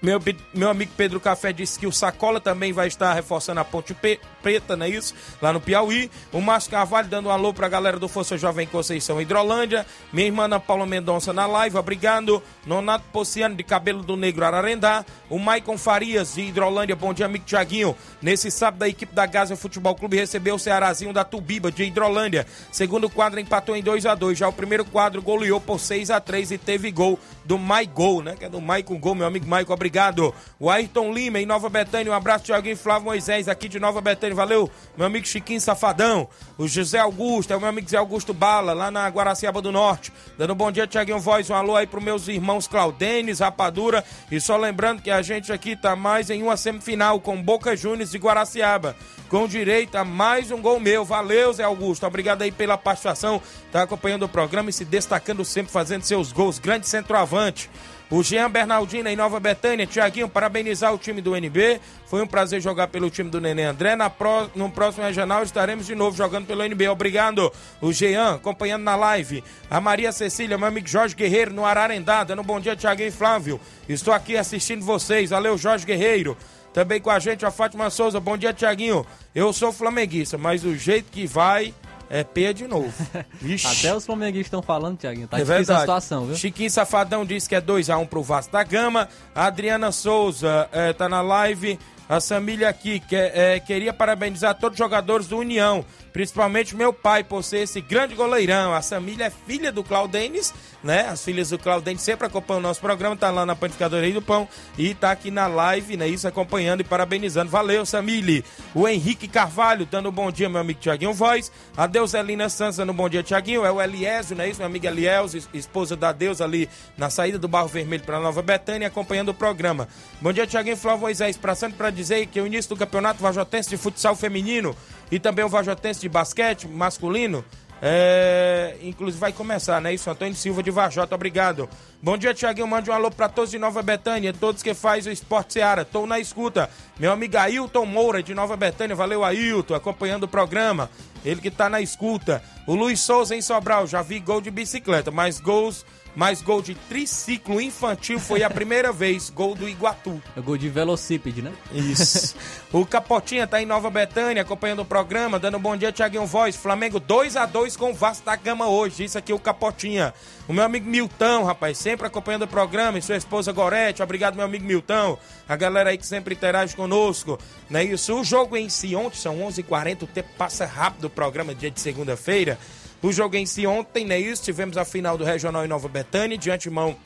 Meu, meu amigo Pedro Café disse que o Sacola também vai estar reforçando a Ponte Preta, não é isso? Lá no Piauí. O Márcio Carvalho dando um alô pra galera do Força Jovem Conceição Hidrolândia. Minha irmã Ana Paula Mendonça na live, obrigado. Nonato Pociano de Cabelo do Negro Ararendá. O Maicon Farias de Hidrolândia, bom dia, amigo Tiaguinho. Nesse sábado, a equipe da Gaza Futebol Clube recebeu o Cearazinho da Tubiba de Hidrolândia. Segundo quadro empatou em 2 a 2 Já o primeiro quadro goleou por 6 a 3 e teve gol do Maigol, né? Que é do Maicon Gol, meu amigo Maicon, obrigado. O Ayrton Lima em Nova Betânia, um abraço, Tiaguinho Flávio Moisés, aqui de Nova Betânia, valeu. Meu amigo Chiquinho Safadão. O José Augusto, é o meu amigo Zé Augusto Bala, lá na Guaraciaba do Norte. Dando um bom dia, Tiaguinho Voz, um alô aí pros meus irmãos Claudenes, Rapadura. E só lembrando que a gente aqui tá mais em uma semifinal com Boca Juniors e Guaraciaba. Com direito a mais um gol meu. Valeu, Zé Augusto. Obrigado aí pela participação. Tá acompanhando o programa e se destacando sempre, fazendo seus gols. Grande centroavante. O Jean Bernardino em Nova Betânia. Tiaguinho, parabenizar o time do NB. Foi um prazer jogar pelo time do Nenê André. Na pró- no próximo regional estaremos de novo jogando pelo NB. Obrigado. O Jean, acompanhando na live. A Maria Cecília, meu amigo Jorge Guerreiro, no Ararendá. Dando um bom dia, Tiaguinho e Flávio. Estou aqui assistindo vocês. Valeu, Jorge Guerreiro. Também com a gente a Fátima Souza. Bom dia, Tiaguinho. Eu sou flamenguista, mas o jeito que vai é peia de novo. Até os flamenguistas estão falando, Tiaguinho. Tá É difícil verdade. a situação, viu? Chiquinho Safadão disse que é 2x1 pro Vasco da Gama. A Adriana Souza eh, tá na live. A Samília aqui que, eh, queria parabenizar todos os jogadores do União, principalmente meu pai, por ser esse grande goleirão. A Samília é filha do Claudenis, né? As filhas do Claudenis sempre acompanham o nosso programa, tá lá na Panificadoria do Pão e tá aqui na live, né? Isso, acompanhando e parabenizando. Valeu, Samile. O Henrique Carvalho dando um bom dia, meu amigo Tiaguinho Voz. A Deuselina Santos dando um bom dia, Tiaguinho. É o Eliésio, né? Isso, meu amigo Eliésio, es- esposa da Deus ali na saída do Barro Vermelho para Nova Betânia, acompanhando o programa. Bom dia, Tiaguinho Flávio Moisés. Passando para dizer que o início do campeonato Vajotense de futsal feminino e também o Vajotense de basquete masculino é, inclusive vai começar, né? Isso, Antônio Silva de Vajota, obrigado. Bom dia, Tiaguinho. Mande um alô pra todos de Nova Betânia, todos que faz o Esporte Seara. Tô na escuta. Meu amigo Ailton Moura de Nova Betânia, valeu Ailton, acompanhando o programa. ele que tá na escuta. O Luiz Souza em Sobral, já vi gol de bicicleta, mas gols mas gol de triciclo infantil foi a primeira vez, gol do Iguatu. É gol de velocípede, né? Isso. o Capotinha tá em Nova Betânia, acompanhando o programa, dando um bom dia, Thiaguinho Voz. Flamengo 2 a 2 com o Vasco da Gama hoje. Isso aqui é o Capotinha. O meu amigo Milton, rapaz, sempre acompanhando o programa, e sua esposa Gorete. Obrigado, meu amigo Milton. A galera aí que sempre interage conosco. Não é isso? O jogo em si ontem são 11 h 40 o tempo passa rápido o programa, dia de segunda-feira. O jogo em si ontem, né? Isso, tivemos a final do Regional em Nova Betânia. De antemão,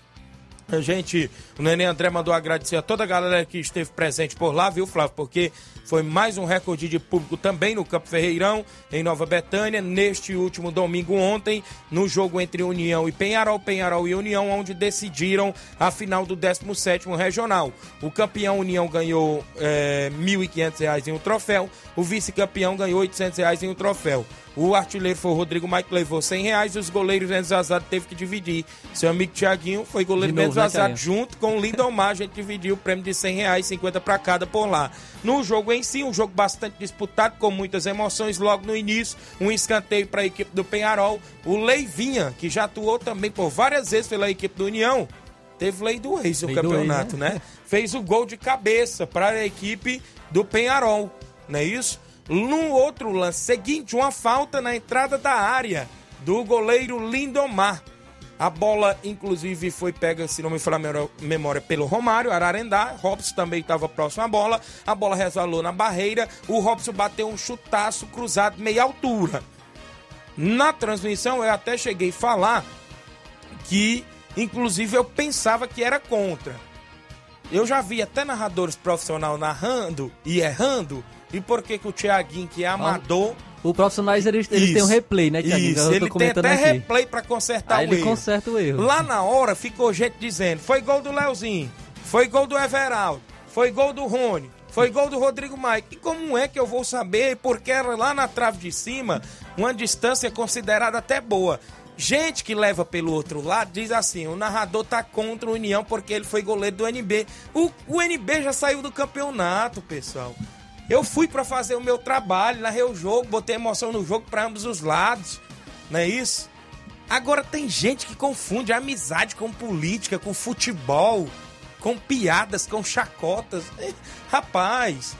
a gente, o Nenê André mandou agradecer a toda a galera que esteve presente por lá, viu, Flávio? Porque foi mais um recorde de público também no Campo Ferreirão, em Nova Betânia, neste último domingo ontem, no jogo entre União e Penharol, Penharol e União, onde decidiram a final do 17º Regional. O campeão União ganhou é, R$ 1.500 em um troféu, o vice-campeão ganhou R$ 800 em um troféu. O artilheiro foi o Rodrigo Mike, levou 100 reais e os goleiros menos azados teve que dividir. Seu amigo Tiaguinho foi goleiro menos né, azado junto com o Lindomar, a gente dividiu o prêmio de 100 reais, 50 para cada por lá. No jogo em si, um jogo bastante disputado, com muitas emoções logo no início, um escanteio para a equipe do Penharol. O Leivinha, que já atuou também por várias vezes pela equipe do União, teve lei do ex no campeonato, né? né? Fez o gol de cabeça para a equipe do Penharol, não é isso? No outro lance seguinte, uma falta na entrada da área do goleiro Lindomar. A bola, inclusive, foi pega, se não me falar a memória, pelo Romário, Ararendá. Robson também estava próximo à bola. A bola resvalou na barreira. O Robson bateu um chutaço cruzado meia altura. Na transmissão, eu até cheguei a falar que, inclusive, eu pensava que era contra. Eu já vi até narradores profissionais narrando e errando e por que, que o Thiaguinho, que é amador. O profissionais, eles, eles têm um replay, né? Isso, ele tem até aqui. replay pra consertar Aí o ele erro. conserta o erro. Lá na hora ficou gente dizendo: foi gol do Leozinho, foi gol do Everaldo, foi gol do Rony, foi gol do Rodrigo Mike. E como é que eu vou saber? Porque era lá na trave de cima, uma distância considerada até boa. Gente que leva pelo outro lado diz assim: o narrador tá contra o União porque ele foi goleiro do NB. O, o NB já saiu do campeonato, pessoal. Eu fui para fazer o meu trabalho, narrei o jogo, botei emoção no jogo para ambos os lados. Não é isso? Agora tem gente que confunde amizade com política, com futebol, com piadas, com chacotas. Rapaz,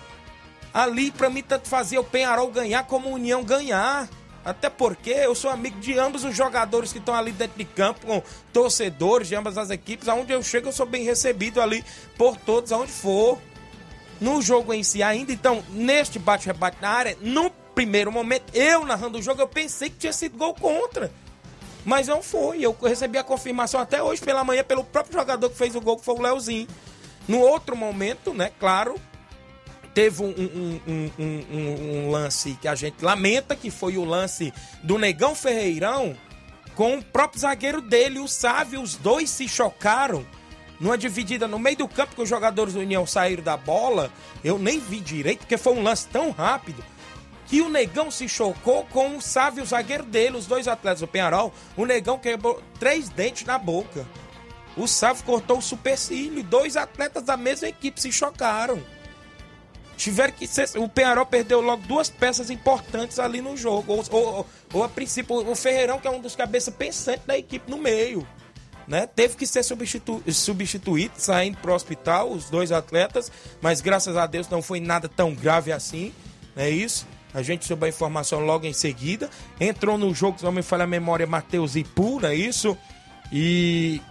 ali para mim tanto fazia o Penharol ganhar como o União ganhar. Até porque eu sou amigo de ambos os jogadores que estão ali dentro de campo, com torcedores de ambas as equipes. Aonde eu chego, eu sou bem recebido ali por todos, aonde for no jogo em si ainda. Então, neste bate-rebate na área, no primeiro momento, eu narrando o jogo, eu pensei que tinha sido gol contra. Mas não foi. Eu recebi a confirmação até hoje pela manhã pelo próprio jogador que fez o gol, que foi o Leozinho. No outro momento, né, claro, teve um, um, um, um, lance que a gente lamenta, que foi o lance do Negão Ferreirão com o próprio zagueiro dele, o Sávio. Os dois se chocaram numa dividida no meio do campo que os jogadores do União saíram da bola, eu nem vi direito, porque foi um lance tão rápido que o Negão se chocou com o Sávio, o zagueiro dele, os dois atletas do Penharol. O Negão quebrou três dentes na boca. O Sávio cortou o supercílio. Dois atletas da mesma equipe se chocaram. Tiveram que ser. O Penharol perdeu logo duas peças importantes ali no jogo. Ou, ou, ou a princípio, o Ferreirão, que é um dos cabeças pensantes da equipe no meio né? Teve que ser substitu substituído, saindo para o hospital, os dois atletas, mas graças a Deus não foi nada tão grave assim, não é isso? A gente soube a informação logo em seguida. Entrou no jogo, se não me falha a memória, Matheus Ipu, não é isso? E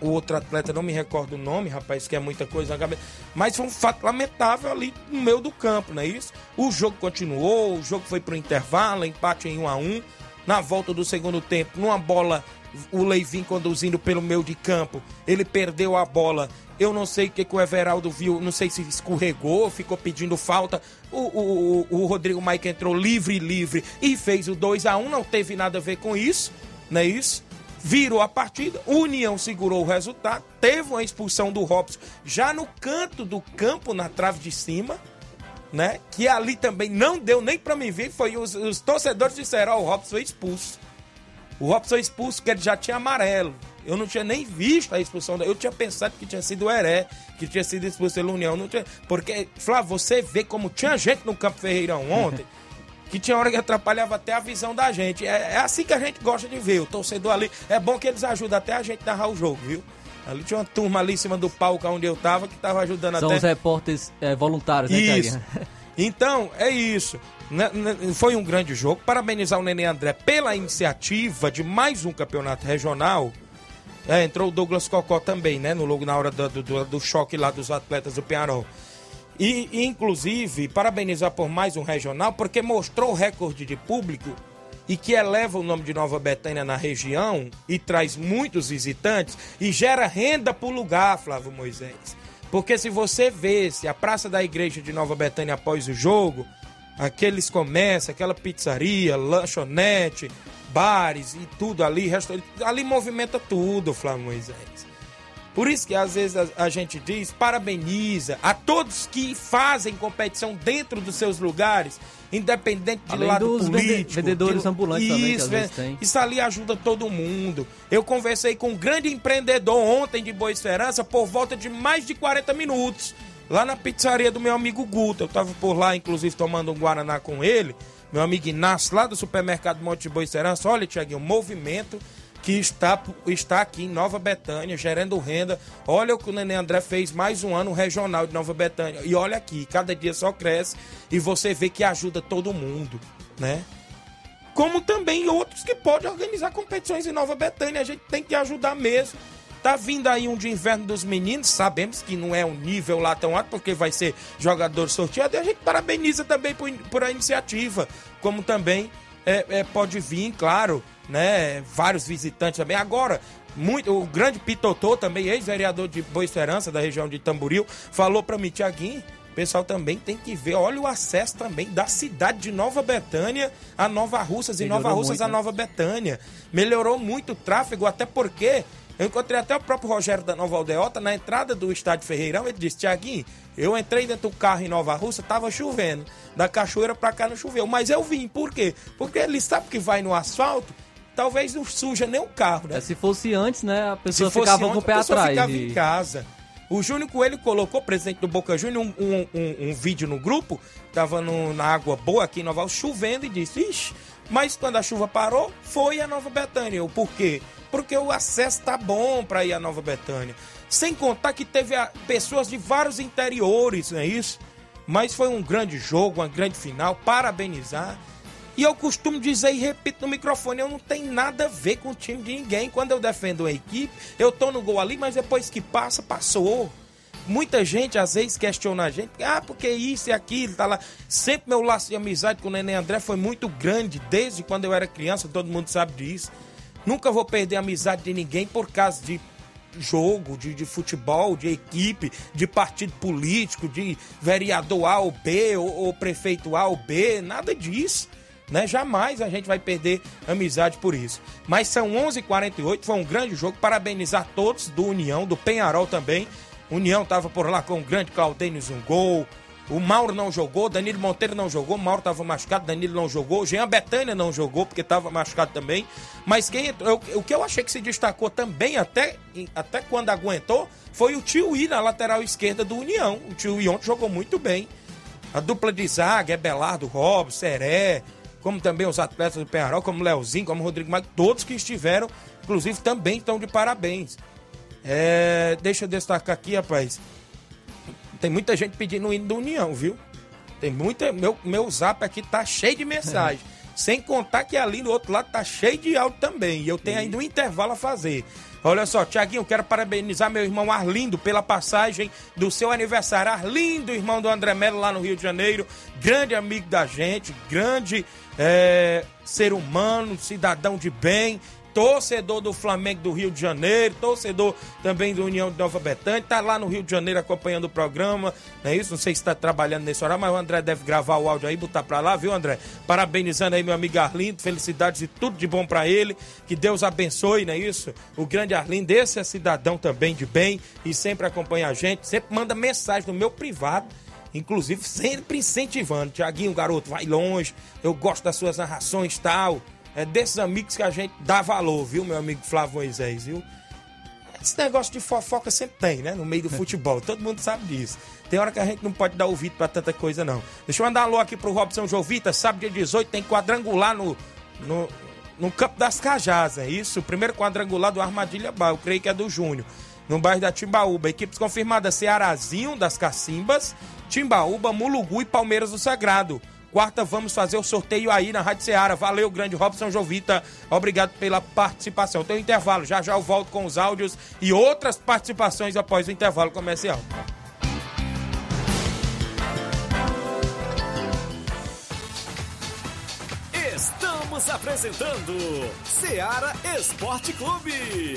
o outro atleta, não me recordo o nome, rapaz, que é muita coisa na cabeça. Mas foi um fato lamentável ali no meio do campo, não é isso? O jogo continuou, o jogo foi para o intervalo, empate em 1 a 1 Na volta do segundo tempo, numa bola o Leivin conduzindo pelo meio de campo, ele perdeu a bola. Eu não sei o que, que o Everaldo viu, não sei se escorregou, ficou pedindo falta. O, o, o, Rodrigo Maica entrou livre, livre e fez o 2 a 1 não teve nada a ver com isso, não é isso? Virou a partida, União segurou o resultado, teve uma expulsão do Robson já no canto do campo, na trave de cima, né? Que ali também não deu nem para me ver, foi os, os torcedores disseram, ó, oh, o Robson foi expulso. O Robson expulso porque ele já tinha amarelo. Eu não tinha nem visto a expulsão dele. Eu tinha pensado que tinha sido o Heré, que tinha sido expulso pela União. Não tinha... Porque, Flávio, você vê como tinha gente no Campo Ferreirão ontem. que tinha hora que atrapalhava até a visão da gente. É, é assim que a gente gosta de ver. O torcedor ali. É bom que eles ajudam até a gente a narrar o jogo, viu? Ali tinha uma turma ali em cima do palco onde eu tava que tava ajudando São até. os repórteres é, voluntários, né, Isso. Então, é isso. Né, né, Foi um grande jogo. Parabenizar o Nenê André pela iniciativa de mais um campeonato regional. É, entrou o Douglas Cocó também, né? No logo na hora do, do, do choque lá dos atletas do Penharol. E, inclusive, parabenizar por mais um regional, porque mostrou o recorde de público e que eleva o nome de Nova Betânia na região e traz muitos visitantes e gera renda para o lugar, Flávio Moisés. Porque se você vê se a Praça da Igreja de Nova Betânia após o jogo, aqueles comércios, aquela pizzaria, lanchonete, bares e tudo ali, ali movimenta tudo, Flávio Moisés. Por isso que às vezes a, a gente diz, parabeniza a todos que fazem competição dentro dos seus lugares, independente de Além lado dos vende- político. vendedores de- ambulantes também, Isso, é- tem. isso ali ajuda todo mundo. Eu conversei com um grande empreendedor ontem de Boa Esperança por volta de mais de 40 minutos. Lá na pizzaria do meu amigo Guto. Eu tava por lá, inclusive, tomando um Guaraná com ele. Meu amigo Inácio, lá do supermercado Monte de Boa Esperança. Olha, Tiaguinho, o movimento que está, está aqui em Nova Betânia, gerando renda. Olha o que o Nenê André fez mais um ano regional de Nova Betânia. E olha aqui, cada dia só cresce e você vê que ajuda todo mundo, né? como também outros que podem organizar competições em Nova Betânia. A gente tem que ajudar mesmo. Tá vindo aí um de inverno dos meninos, sabemos que não é um nível lá tão alto, porque vai ser jogador sorteado, e a gente parabeniza também por, por a iniciativa, como também é, é, pode vir, claro, né, vários visitantes também. Agora, muito, o grande Pitotô, também ex-vereador de Boa Esperança, da região de Tamboril, falou para mim, Tiaguinho, o pessoal também tem que ver, olha o acesso também da cidade de Nova Betânia a Nova Russas e Nova Russas muito, a né? Nova Betânia. Melhorou muito o tráfego, até porque eu encontrei até o próprio Rogério da Nova Aldeota na entrada do estádio Ferreirão. Ele disse: Tiaguinho, eu entrei dentro do carro em Nova Russa, tava chovendo. Da cachoeira pra cá não choveu. Mas eu vim, por quê? Porque ele sabe que vai no asfalto, talvez não suja nem o carro, né? É, se fosse antes, né, a pessoa ficava ontem, com o pé a atrás. ficava e- em casa. O Júnior Coelho colocou, presidente do Boca Júnior, um, um, um- um vídeo no grupo, tava no- na água boa aqui em Nova Alves, chovendo, e disse, ixi, mas quando a chuva parou, foi a Nova Betânia. O porquê? Porque o acesso tá bom para ir a Nova Betânia. Sem contar que teve a- pessoas de vários interiores, não é isso? Mas foi um grande jogo, uma grande final, parabenizar. E eu costumo dizer e repito no microfone, eu não tenho nada a ver com o time de ninguém. Quando eu defendo a equipe, eu tô no gol ali, mas depois que passa, passou. Muita gente às vezes questiona a gente, ah, porque isso e aquilo, tá lá. Sempre meu laço de amizade com o Neném André foi muito grande, desde quando eu era criança, todo mundo sabe disso. Nunca vou perder a amizade de ninguém por causa de jogo, de, de futebol, de equipe, de partido político, de vereador A ou B, ou, ou prefeito A ou B, nada disso. Né? Jamais a gente vai perder amizade por isso. Mas são 11h48, foi um grande jogo. Parabenizar todos do União, do Penharol também. União estava por lá com o grande Claudênio um gol. O Mauro não jogou, Danilo Monteiro não jogou, Mauro estava machucado, Danilo não jogou, Jean Betânia não jogou porque estava machucado também. Mas quem eu- o que eu achei que se destacou também, até, até quando aguentou, foi o Tio I na lateral esquerda do União. O Tio I ontem jogou muito bem. A dupla de zaga, Ebelardo, Robson, Seré, como também os atletas do Penharol, como Leozinho, como Rodrigo Mago, todos que estiveram, inclusive, também estão de parabéns. É, deixa eu destacar aqui, rapaz. Tem muita gente pedindo o hino da União, viu? Tem muita. Meu, meu zap aqui tá cheio de mensagem. Sem contar que ali do outro lado tá cheio de áudio também. E eu tenho ainda um intervalo a fazer. Olha só, Tiaguinho, quero parabenizar meu irmão Arlindo pela passagem do seu aniversário. Arlindo, irmão do André Melo lá no Rio de Janeiro. Grande amigo da gente, grande é, ser humano, cidadão de bem torcedor do Flamengo do Rio de Janeiro, torcedor também do União de Nova Betânia, tá lá no Rio de Janeiro acompanhando o programa, não é isso? Não sei se tá trabalhando nesse horário, mas o André deve gravar o áudio aí, botar pra lá, viu, André? Parabenizando aí meu amigo Arlindo, felicidades e tudo de bom pra ele, que Deus abençoe, não é isso? O grande Arlindo, esse é cidadão também de bem e sempre acompanha a gente, sempre manda mensagem no meu privado, inclusive sempre incentivando. Tiaguinho, garoto, vai longe, eu gosto das suas narrações e tal. É desses amigos que a gente dá valor, viu, meu amigo Flávio Moisés, viu? Esse negócio de fofoca sempre tem, né? No meio do futebol. Todo mundo sabe disso. Tem hora que a gente não pode dar ouvido pra tanta coisa, não. Deixa eu mandar um alô aqui pro Robson Jovita. Sábado, dia 18, tem quadrangular no, no, no Campo das Cajás, é isso? O primeiro quadrangular do Armadilha Bar. Eu creio que é do Júnior. No bairro da Timbaúba. Equipes confirmadas: Cearazinho das Cacimbas, Timbaúba, Mulugu e Palmeiras do Sagrado. Quarta, vamos fazer o sorteio aí na Rádio Ceará. Valeu, grande Robson Jovita. Obrigado pela participação. Tem um intervalo. Já já eu volto com os áudios e outras participações após o intervalo comercial. Estamos apresentando Seara Esporte Clube.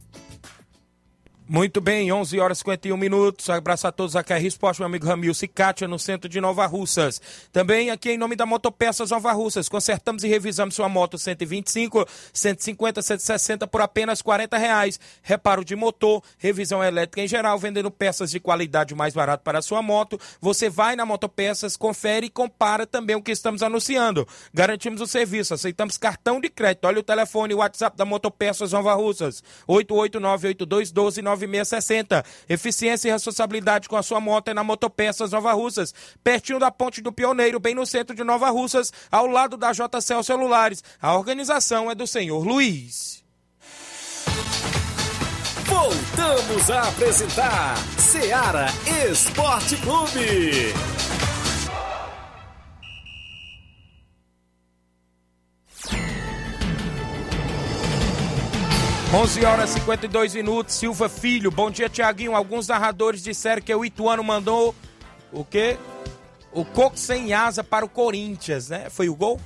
Muito bem, 11 horas e 51 minutos. Abraço a todos aqui a Esporte, meu amigo Ramil Cicatia, no centro de Nova Russas. Também aqui em nome da Motopeças Nova Russas. Consertamos e revisamos sua moto 125, 150, 160 por apenas 40 reais. Reparo de motor, revisão elétrica em geral, vendendo peças de qualidade mais barato para a sua moto. Você vai na Motopeças, confere e compara também o que estamos anunciando. Garantimos o serviço, aceitamos cartão de crédito. Olha o telefone e o WhatsApp da Motopeças Nova Russas. 8898212 9660. Eficiência e responsabilidade com a sua moto é na Motopeças Nova Russas, pertinho da Ponte do Pioneiro, bem no centro de Nova Russas, ao lado da JCL Celulares. A organização é do senhor Luiz. Voltamos a apresentar Seara Esporte Clube. 11 horas e 52 minutos, Silva Filho. Bom dia, Tiaguinho. Alguns narradores disseram que o Ituano mandou o quê? O coco sem asa para o Corinthians, né? Foi o gol?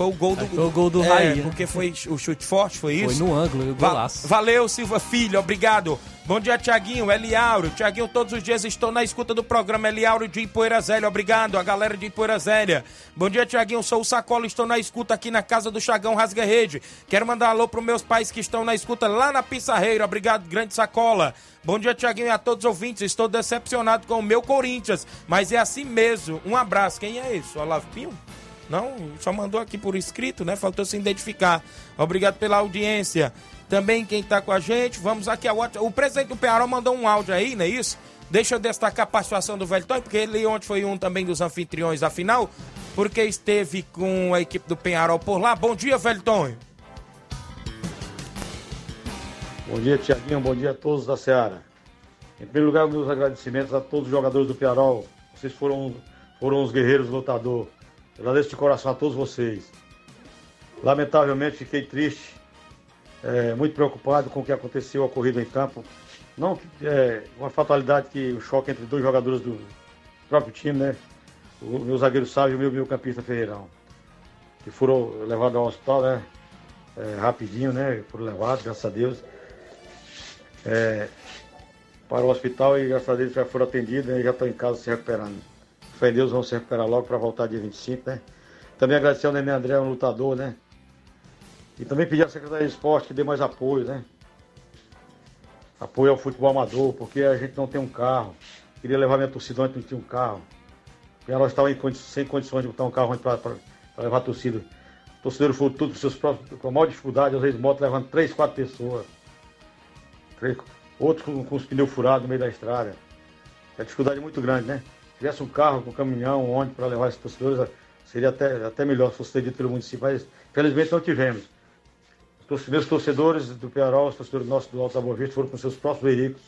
Foi o gol do, Foi o gol do é, Raí, né? porque foi o chute forte, foi Foi isso? no ângulo, o Va- golaço. Valeu, Silva Filho, obrigado. Bom dia, Tiaguinho, Eliauro. Tiaguinho, todos os dias estou na escuta do programa Eliauro de Ipoeira Zélia. Obrigado, a galera de Ipoeira Zélia. Bom dia, Tiaguinho, sou o Sacola, estou na escuta aqui na casa do Chagão Rasga Rede. Quero mandar alô para meus pais que estão na escuta lá na Pissarreira. Obrigado, grande Sacola. Bom dia, Tiaguinho, e a todos os ouvintes. Estou decepcionado com o meu Corinthians, mas é assim mesmo. Um abraço. Quem é isso? Olavo Pinho? Não, só mandou aqui por escrito, né? Faltou se identificar. Obrigado pela audiência. Também quem tá com a gente, vamos aqui ao WhatsApp. O presidente do Pearol mandou um áudio aí, não é isso? Deixa eu destacar a participação do Velton, porque ele ontem foi um também dos anfitriões da final, porque esteve com a equipe do Penharol por lá. Bom dia, Velton. Bom dia, Tiaguinho. Bom dia a todos da Seara. Em primeiro lugar, meus agradecimentos a todos os jogadores do Piarol. Vocês foram, foram os guerreiros Agradeço de coração a todos vocês. Lamentavelmente, fiquei triste, é, muito preocupado com o que aconteceu, a corrida em campo. Não é uma fatalidade que o choque entre dois jogadores do próprio time, né? O meu zagueiro Sávio e o meu meio campista Ferreirão. Que foram levados ao hospital, né? É, rapidinho, né? Foram levados, graças a Deus é, para o hospital e graças a Deus já foram atendidos né, e já estão em casa se recuperando. Fé em Deus, vão se recuperar logo para voltar dia 25, né? Também agradecer ao Nenê André, um lutador, né? E também pedir à Secretaria de Esporte que dê mais apoio, né? Apoio ao futebol amador, porque a gente não tem um carro. Queria levar minha torcida onde não tinha um carro. E ela estava sem condições de botar um carro para levar a torcida. Torcedores foram tudo com seus próprios, com a maior dificuldade, às vezes moto levando três, quatro pessoas. Três- Outros com, com os pneus furados no meio da estrada. É dificuldade muito grande, né? Se tivesse um carro, com um caminhão, um ônibus para levar esses torcedores, seria até, até melhor se fosse cedido pelo município, mas felizmente não tivemos. Os torce- meus torcedores do Piarol, os torcedores nossos do Alto da Boa Vista foram com seus próprios veículos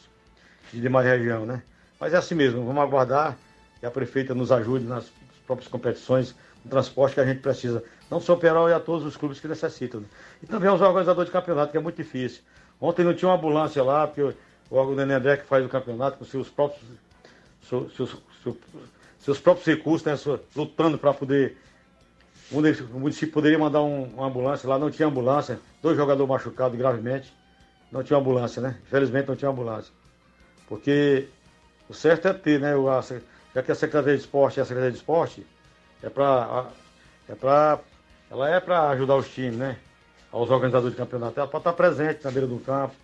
de demais região, né? Mas é assim mesmo, vamos aguardar que a prefeita nos ajude nas próprias competições, no transporte que a gente precisa. Não só o Piarol e a todos os clubes que necessitam. né? E também aos organizadores de campeonato, que é muito difícil. Ontem não tinha uma ambulância lá, porque o órgão do Nenê André que faz o campeonato com seus próprios, seus, seus- próprios recursos, né, lutando para poder o município poderia mandar um, uma ambulância lá, não tinha ambulância, dois jogadores machucados gravemente, não tinha ambulância, né? Infelizmente não tinha ambulância. Porque o certo é ter, né? A, já que a Secretaria de Esporte é a Secretaria de Esporte, é para. É pra, ela é para ajudar os times, né? Aos organizadores de campeonato, ela para estar presente na beira do campo,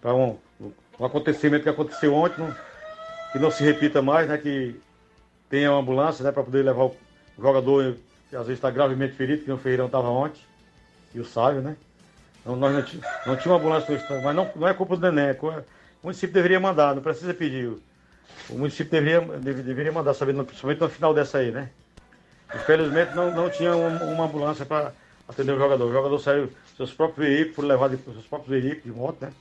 para um, um acontecimento que aconteceu ontem, não, que não se repita mais, né? Que tenha uma ambulância, né? Para poder levar o jogador que às vezes está gravemente ferido, que o Ferreirão estava ontem, e o Sávio, né? Então, nós não, não tinha uma ambulância no estado, mas não, não é culpa do Neném, é, o município deveria mandar, não precisa pedir. O município deveria, deveria mandar, sabendo, principalmente no final dessa aí, né? Infelizmente não, não tinha uma, ambulância para atender o jogador. O jogador saiu seus próprios veículos, foram levados seus próprios veículos de moto, né?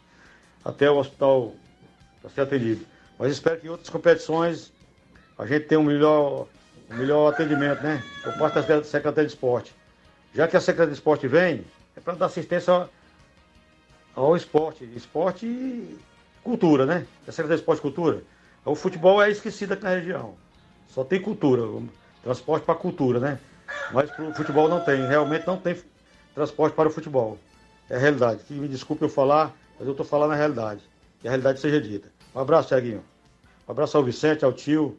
Até o hospital para ser atendido. Mas espero que em outras competições a gente tenha um melhor, um melhor atendimento, né? Por parte da Secretaria de Esporte. Já que a Secretaria de Esporte vem, é para dar assistência ao esporte. Esporte e cultura, né? A Secretaria de Esporte e Cultura. O futebol é esquecido aqui na região. Só tem cultura, transporte para cultura, né? Mas para o futebol não tem, realmente não tem transporte para o futebol. É a realidade. Que me desculpe eu falar, mas eu estou falando a realidade. Que a realidade seja dita. Um abraço, Tiaguinho. Um abraço ao Vicente, ao tio,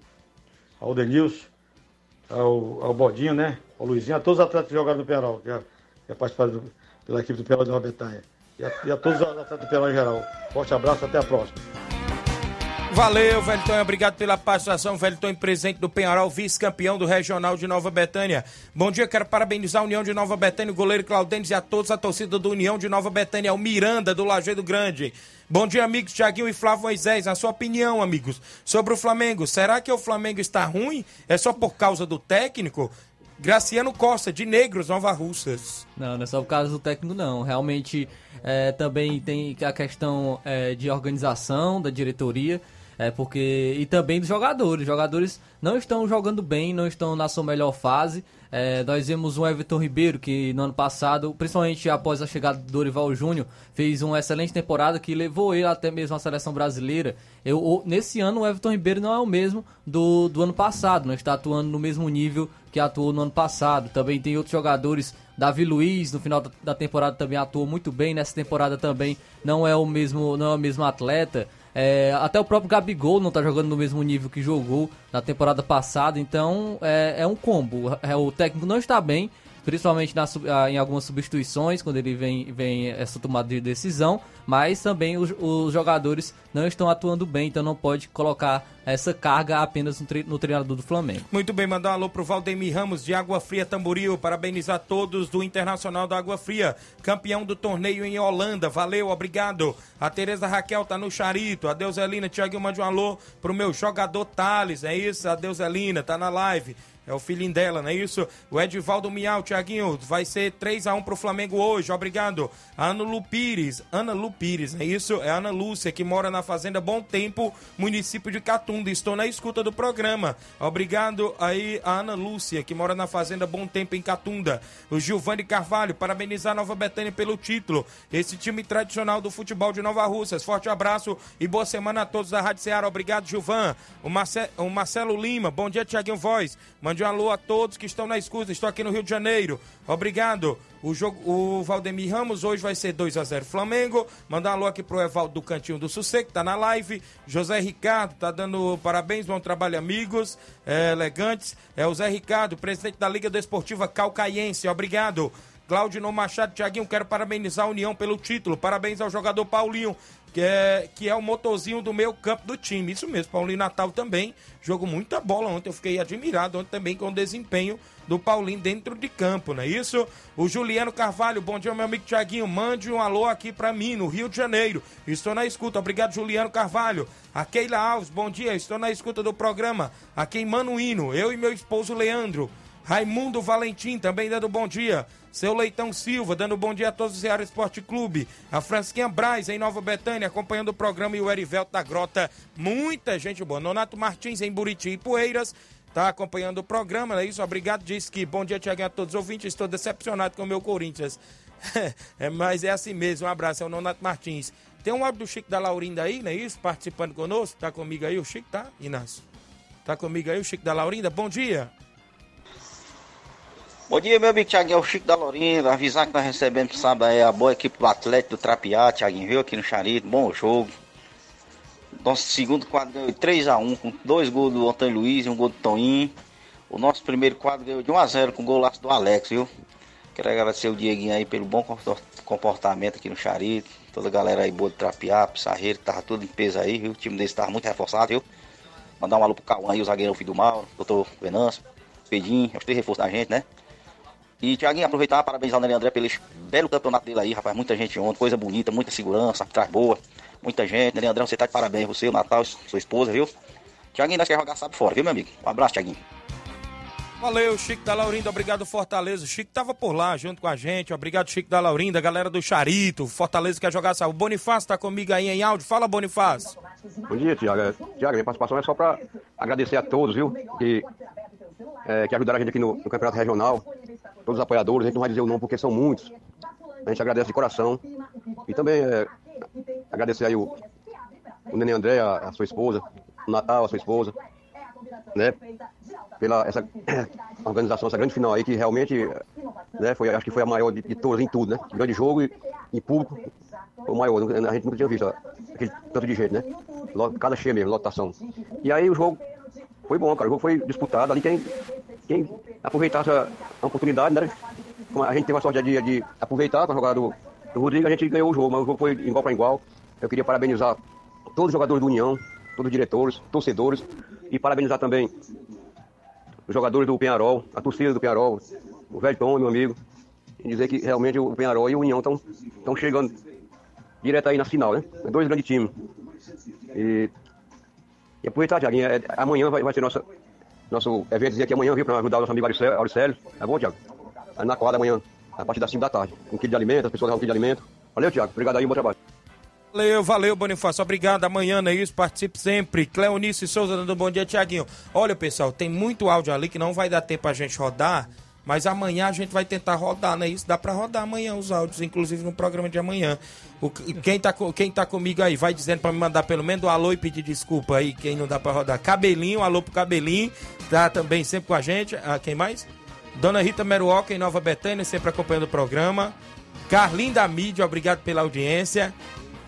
ao Denilson, ao, ao Bodinho, né? Ao Luizinho, a todos os atletas que jogaram no Penal, que é, que é participado pela equipe do Penal de Nova Betânia. E a, e a todos os atletas do Penal em geral. Forte abraço, até a próxima. Valeu, Velton. Obrigado pela participação. Velton, presente do Penharol, vice-campeão do Regional de Nova Betânia. Bom dia, quero parabenizar a União de Nova Betânia, o goleiro Claudênis e a todos a torcida do União de Nova Betânia, o Miranda do Lajeado Grande. Bom dia, amigos Tiaguinho e Flávio Moisés. A sua opinião, amigos, sobre o Flamengo. Será que o Flamengo está ruim? É só por causa do técnico? Graciano Costa, de Negros, Nova Russas. Não, não é só por causa do técnico, não. Realmente é, também tem a questão é, de organização da diretoria. É porque. E também dos jogadores. Os jogadores não estão jogando bem, não estão na sua melhor fase. É, nós vimos o Everton Ribeiro, que no ano passado, principalmente após a chegada do Dorival Júnior, fez uma excelente temporada que levou ele até mesmo à seleção brasileira. Eu, nesse ano, o Everton Ribeiro não é o mesmo do, do ano passado, não está atuando no mesmo nível que atuou no ano passado. Também tem outros jogadores. Davi Luiz, no final da temporada, também atuou muito bem. Nessa temporada também não é o mesmo, não é o mesmo atleta. É, até o próprio Gabigol não tá jogando no mesmo nível que jogou na temporada passada, então é, é um combo. É, o técnico não está bem, principalmente na, ah, em algumas substituições, quando ele vem, vem essa tomada de decisão, mas também os, os jogadores não estão atuando bem, então não pode colocar essa carga apenas no, tre no treinador do Flamengo. Muito bem, mandar um alô pro Valdemir Ramos de Água Fria Tamboril, parabenizar todos do Internacional da Água Fria, campeão do torneio em Holanda, valeu, obrigado. A Tereza Raquel tá no Charito, a Deuselina, Tiaguinho, mande um alô pro meu jogador Thales, é isso? A Deuselina, tá na live. É o filhinho dela, não é isso? O Edivaldo Miau, Tiaguinho, vai ser 3 a 1 pro Flamengo hoje, obrigado. Ana Lu Pires, Ana Lu Pires, é isso? É a Ana Lúcia, que mora na Fazenda Bom Tempo, município de Catunda. Estou na escuta do programa. Obrigado aí a Ana Lúcia, que mora na Fazenda Bom Tempo em Catunda. O Gilvani Carvalho, parabenizar Nova Betânia pelo título. Esse time tradicional do futebol de Nova Russas. Forte abraço e boa semana a todos da Rádio Ceará. Obrigado, Gilvan. O, Marce... o Marcelo Lima, bom dia, Tiaguinho Voz. Mande um alô a todos que estão na escuta. Estou aqui no Rio de Janeiro. Obrigado. O, jogo, o Valdemir Ramos hoje vai ser 2 a 0 Flamengo. Mandar um alô aqui pro Evaldo do Cantinho do Sossego, que tá na live. José Ricardo tá dando parabéns, bom trabalho, amigos. É, elegantes. É o Zé Ricardo, presidente da Liga Desportiva Calcaiense. Obrigado. Claudino Machado, Tiaguinho, quero parabenizar a União pelo título. Parabéns ao jogador Paulinho, que é, que é o motorzinho do meu campo do time. Isso mesmo, Paulinho Natal também jogou muita bola ontem. Eu fiquei admirado ontem também com o desempenho do Paulinho dentro de campo, não é isso? O Juliano Carvalho, bom dia, meu amigo Tiaguinho. Mande um alô aqui para mim, no Rio de Janeiro. Estou na escuta. Obrigado, Juliano Carvalho. A Keila Alves, bom dia. Estou na escuta do programa. Aqui em Manuíno, eu e meu esposo Leandro. Raimundo Valentim também dando bom dia. Seu Leitão Silva, dando bom dia a todos do Ceará Esporte Clube. A Fransquinha Braz, em Nova Betânia, acompanhando o programa. E o Erivelto da Grota. Muita gente boa. Nonato Martins, em Buriti e Poeiras. Tá acompanhando o programa, é isso? Obrigado. Diz que bom dia, Tiaguinho, a todos os ouvintes. Estou decepcionado com o meu Corinthians. é, mas é assim mesmo. Um abraço. É o Nonato Martins. Tem um áudio do Chico da Laurinda aí, não é isso? Participando conosco. Tá comigo aí o Chico, tá, Inácio? Tá comigo aí o Chico da Laurinda? Bom dia. Bom dia, meu amigo Thiaguinho, é o Chico da Lourinda. Avisar que nós recebemos sábado aí a boa equipe do Atlético do Trapiá, Thiaguinho, viu aqui no Charito, bom jogo. Nosso segundo quadro ganhou 3x1, com dois gols do Antônio Luiz e um gol do Toninho. O nosso primeiro quadro ganhou de 1x0 com o golaço do Alex, viu? Quero agradecer o Dieguinho aí pelo bom comportamento aqui no Charito. Toda a galera aí boa do Trapiá, Pissarreiro, tava tudo em peso aí, viu? O time desse tava muito reforçado, viu? Mandar um alô pro Cauã aí, o zagueiro filho do Mauro, doutor Venâncio, Pedinho, os três reforços da gente, né? E, Tiaguinho, aproveitar parabenizar o Nery André pelo belo campeonato dele aí, rapaz. Muita gente ontem, coisa bonita, muita segurança, traz boa, muita gente. Nery André, você tá de parabéns, você, o Natal, sua esposa, viu? Tiaguinho, nós quer jogar sabe fora, viu, meu amigo? Um abraço, Tiaguinho. Valeu, Chico da Laurinda, obrigado Fortaleza. O Chico tava por lá junto com a gente. Obrigado, Chico da Laurinda, galera do Charito. Fortaleza quer jogar sabe. O Bonifácio tá comigo aí em áudio. Fala, Bonifácio. Bom dia, Tiago. Tiago, minha participação é só para agradecer a todos, viu? Que, é, que ajudaram a gente aqui no, no Campeonato Regional. Todos os apoiadores, a gente não vai dizer o nome porque são muitos. A gente agradece de coração. E também é, agradecer aí o, o Nenê André, a, a sua esposa, o Natal, a sua esposa, né? pela essa organização, essa grande final aí, que realmente né, foi, acho que foi a maior de, de todas em tudo, né? Grande jogo e, e público, foi o maior. A gente nunca tinha visto aquele tanto de gente, né? Cada cheia mesmo, lotação. E aí o jogo foi bom, cara. O jogo foi disputado ali. Quem, quem aproveitasse a, a oportunidade, né? Como a gente teve a sorte de, de aproveitar com a jogada do, do Rodrigo, a gente ganhou o jogo, mas o jogo foi igual para igual. Eu queria parabenizar todos os jogadores do União, todos os diretores, torcedores, e parabenizar também os jogadores do Penharol, a torcida do Penharol, o velho Tom, meu amigo, e dizer que realmente o Penharol e o União estão chegando direto aí na final, né? Dois grandes times. E, e aproveitar, Tiaguinho, é, amanhã vai, vai ser nossa, nosso evento aqui amanhã, viu, para ajudar o nosso amigo Auricélio. Tá bom, Tiago? Na quadra amanhã, a partir das 5 da tarde. Um quilo de alimento, as pessoas levam um quilo de alimento. Valeu, Tiago. Obrigado aí, bom trabalho. Valeu, valeu, Bonifácio. Obrigado. Amanhã, é isso. Participe sempre. Cleonice Souza dando um bom dia, Tiaguinho. Olha, pessoal, tem muito áudio ali que não vai dar tempo a gente rodar. Mas amanhã a gente vai tentar rodar, não é isso? Dá para rodar amanhã os áudios, inclusive no programa de amanhã. O, quem, tá, quem tá comigo aí, vai dizendo para me mandar pelo menos um alô e pedir desculpa aí, quem não dá para rodar. Cabelinho, alô pro Cabelinho, tá também sempre com a gente. Ah, quem mais? Dona Rita Meruoca em Nova Betânia, sempre acompanhando o programa. Carlinho da Mídia, obrigado pela audiência.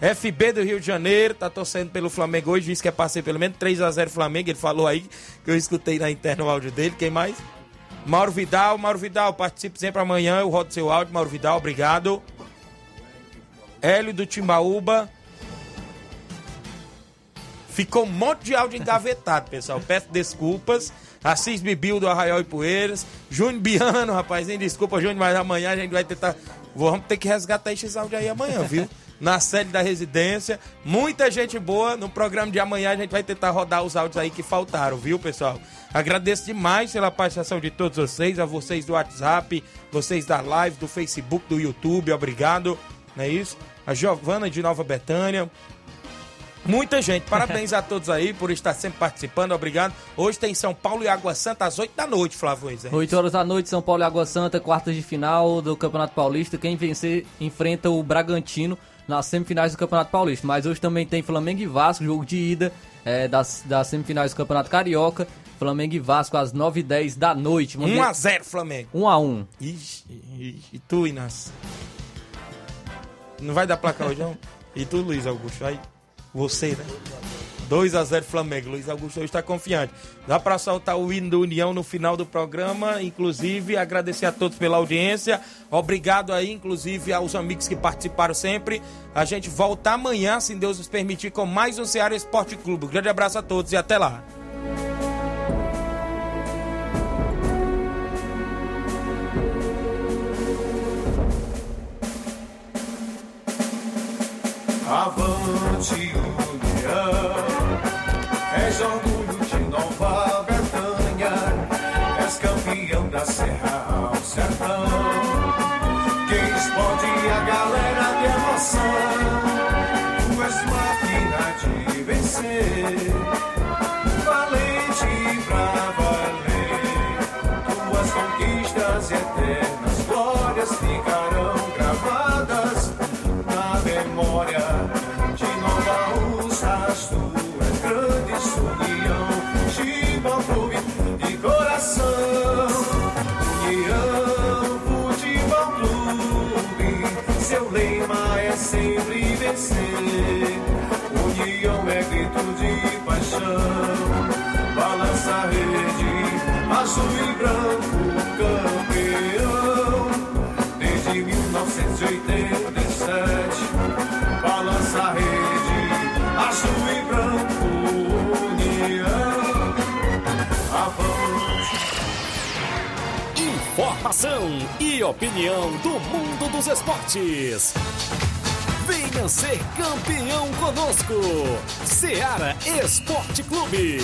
FB do Rio de Janeiro, tá torcendo pelo Flamengo hoje, disse que é passei pelo menos 3 a 0 Flamengo, ele falou aí, que eu escutei na interna o áudio dele, quem mais? Mauro Vidal, Mauro Vidal, participe sempre amanhã, eu rodo seu áudio, Mauro Vidal, obrigado. Hélio do Timbaúba. Ficou um monte de áudio engavetado, pessoal. Peço desculpas. Assis Bibil do Arraial e Poeiras. Júnior Biano, rapazinho, desculpa, Júnior, mas amanhã a gente vai tentar. Vamos ter que resgatar esses áudios aí amanhã, viu? Na sede da residência. Muita gente boa. No programa de amanhã a gente vai tentar rodar os áudios aí que faltaram, viu, pessoal? Agradeço demais pela participação de todos vocês, a vocês do WhatsApp, vocês da live, do Facebook, do YouTube, obrigado. Não é isso? A Giovana de Nova Betânia. Muita gente, parabéns a todos aí por estar sempre participando, obrigado. Hoje tem São Paulo e Água Santa às 8 da noite, Flávio. 8 horas da noite, São Paulo e Água Santa, quartas de final do Campeonato Paulista. Quem vencer enfrenta o Bragantino nas semifinais do Campeonato Paulista. Mas hoje também tem Flamengo e Vasco, jogo de ida é, das, das semifinais do Campeonato Carioca. Flamengo e Vasco às 9h10 da noite. 1x0 Flamengo. 1x1. Ixi, e tu, Inácio? Não vai dar placar hoje, não? E tu, Luiz Augusto? Vai? Você, né? 2 a 0 Flamengo. Luiz Augusto hoje está confiante. Dá para soltar o hino do União no final do programa. Inclusive, agradecer a todos pela audiência. Obrigado aí, inclusive, aos amigos que participaram sempre. A gente volta amanhã, se Deus nos permitir, com mais um Ceará Esporte Clube. Um grande abraço a todos e até lá. Avante União orgulho de Nova azul e branco campeão desde 1987. Balança a rede, azul e branco união. Avante. Informação e opinião do mundo dos esportes. Venha ser campeão conosco. Seara Esporte Clube.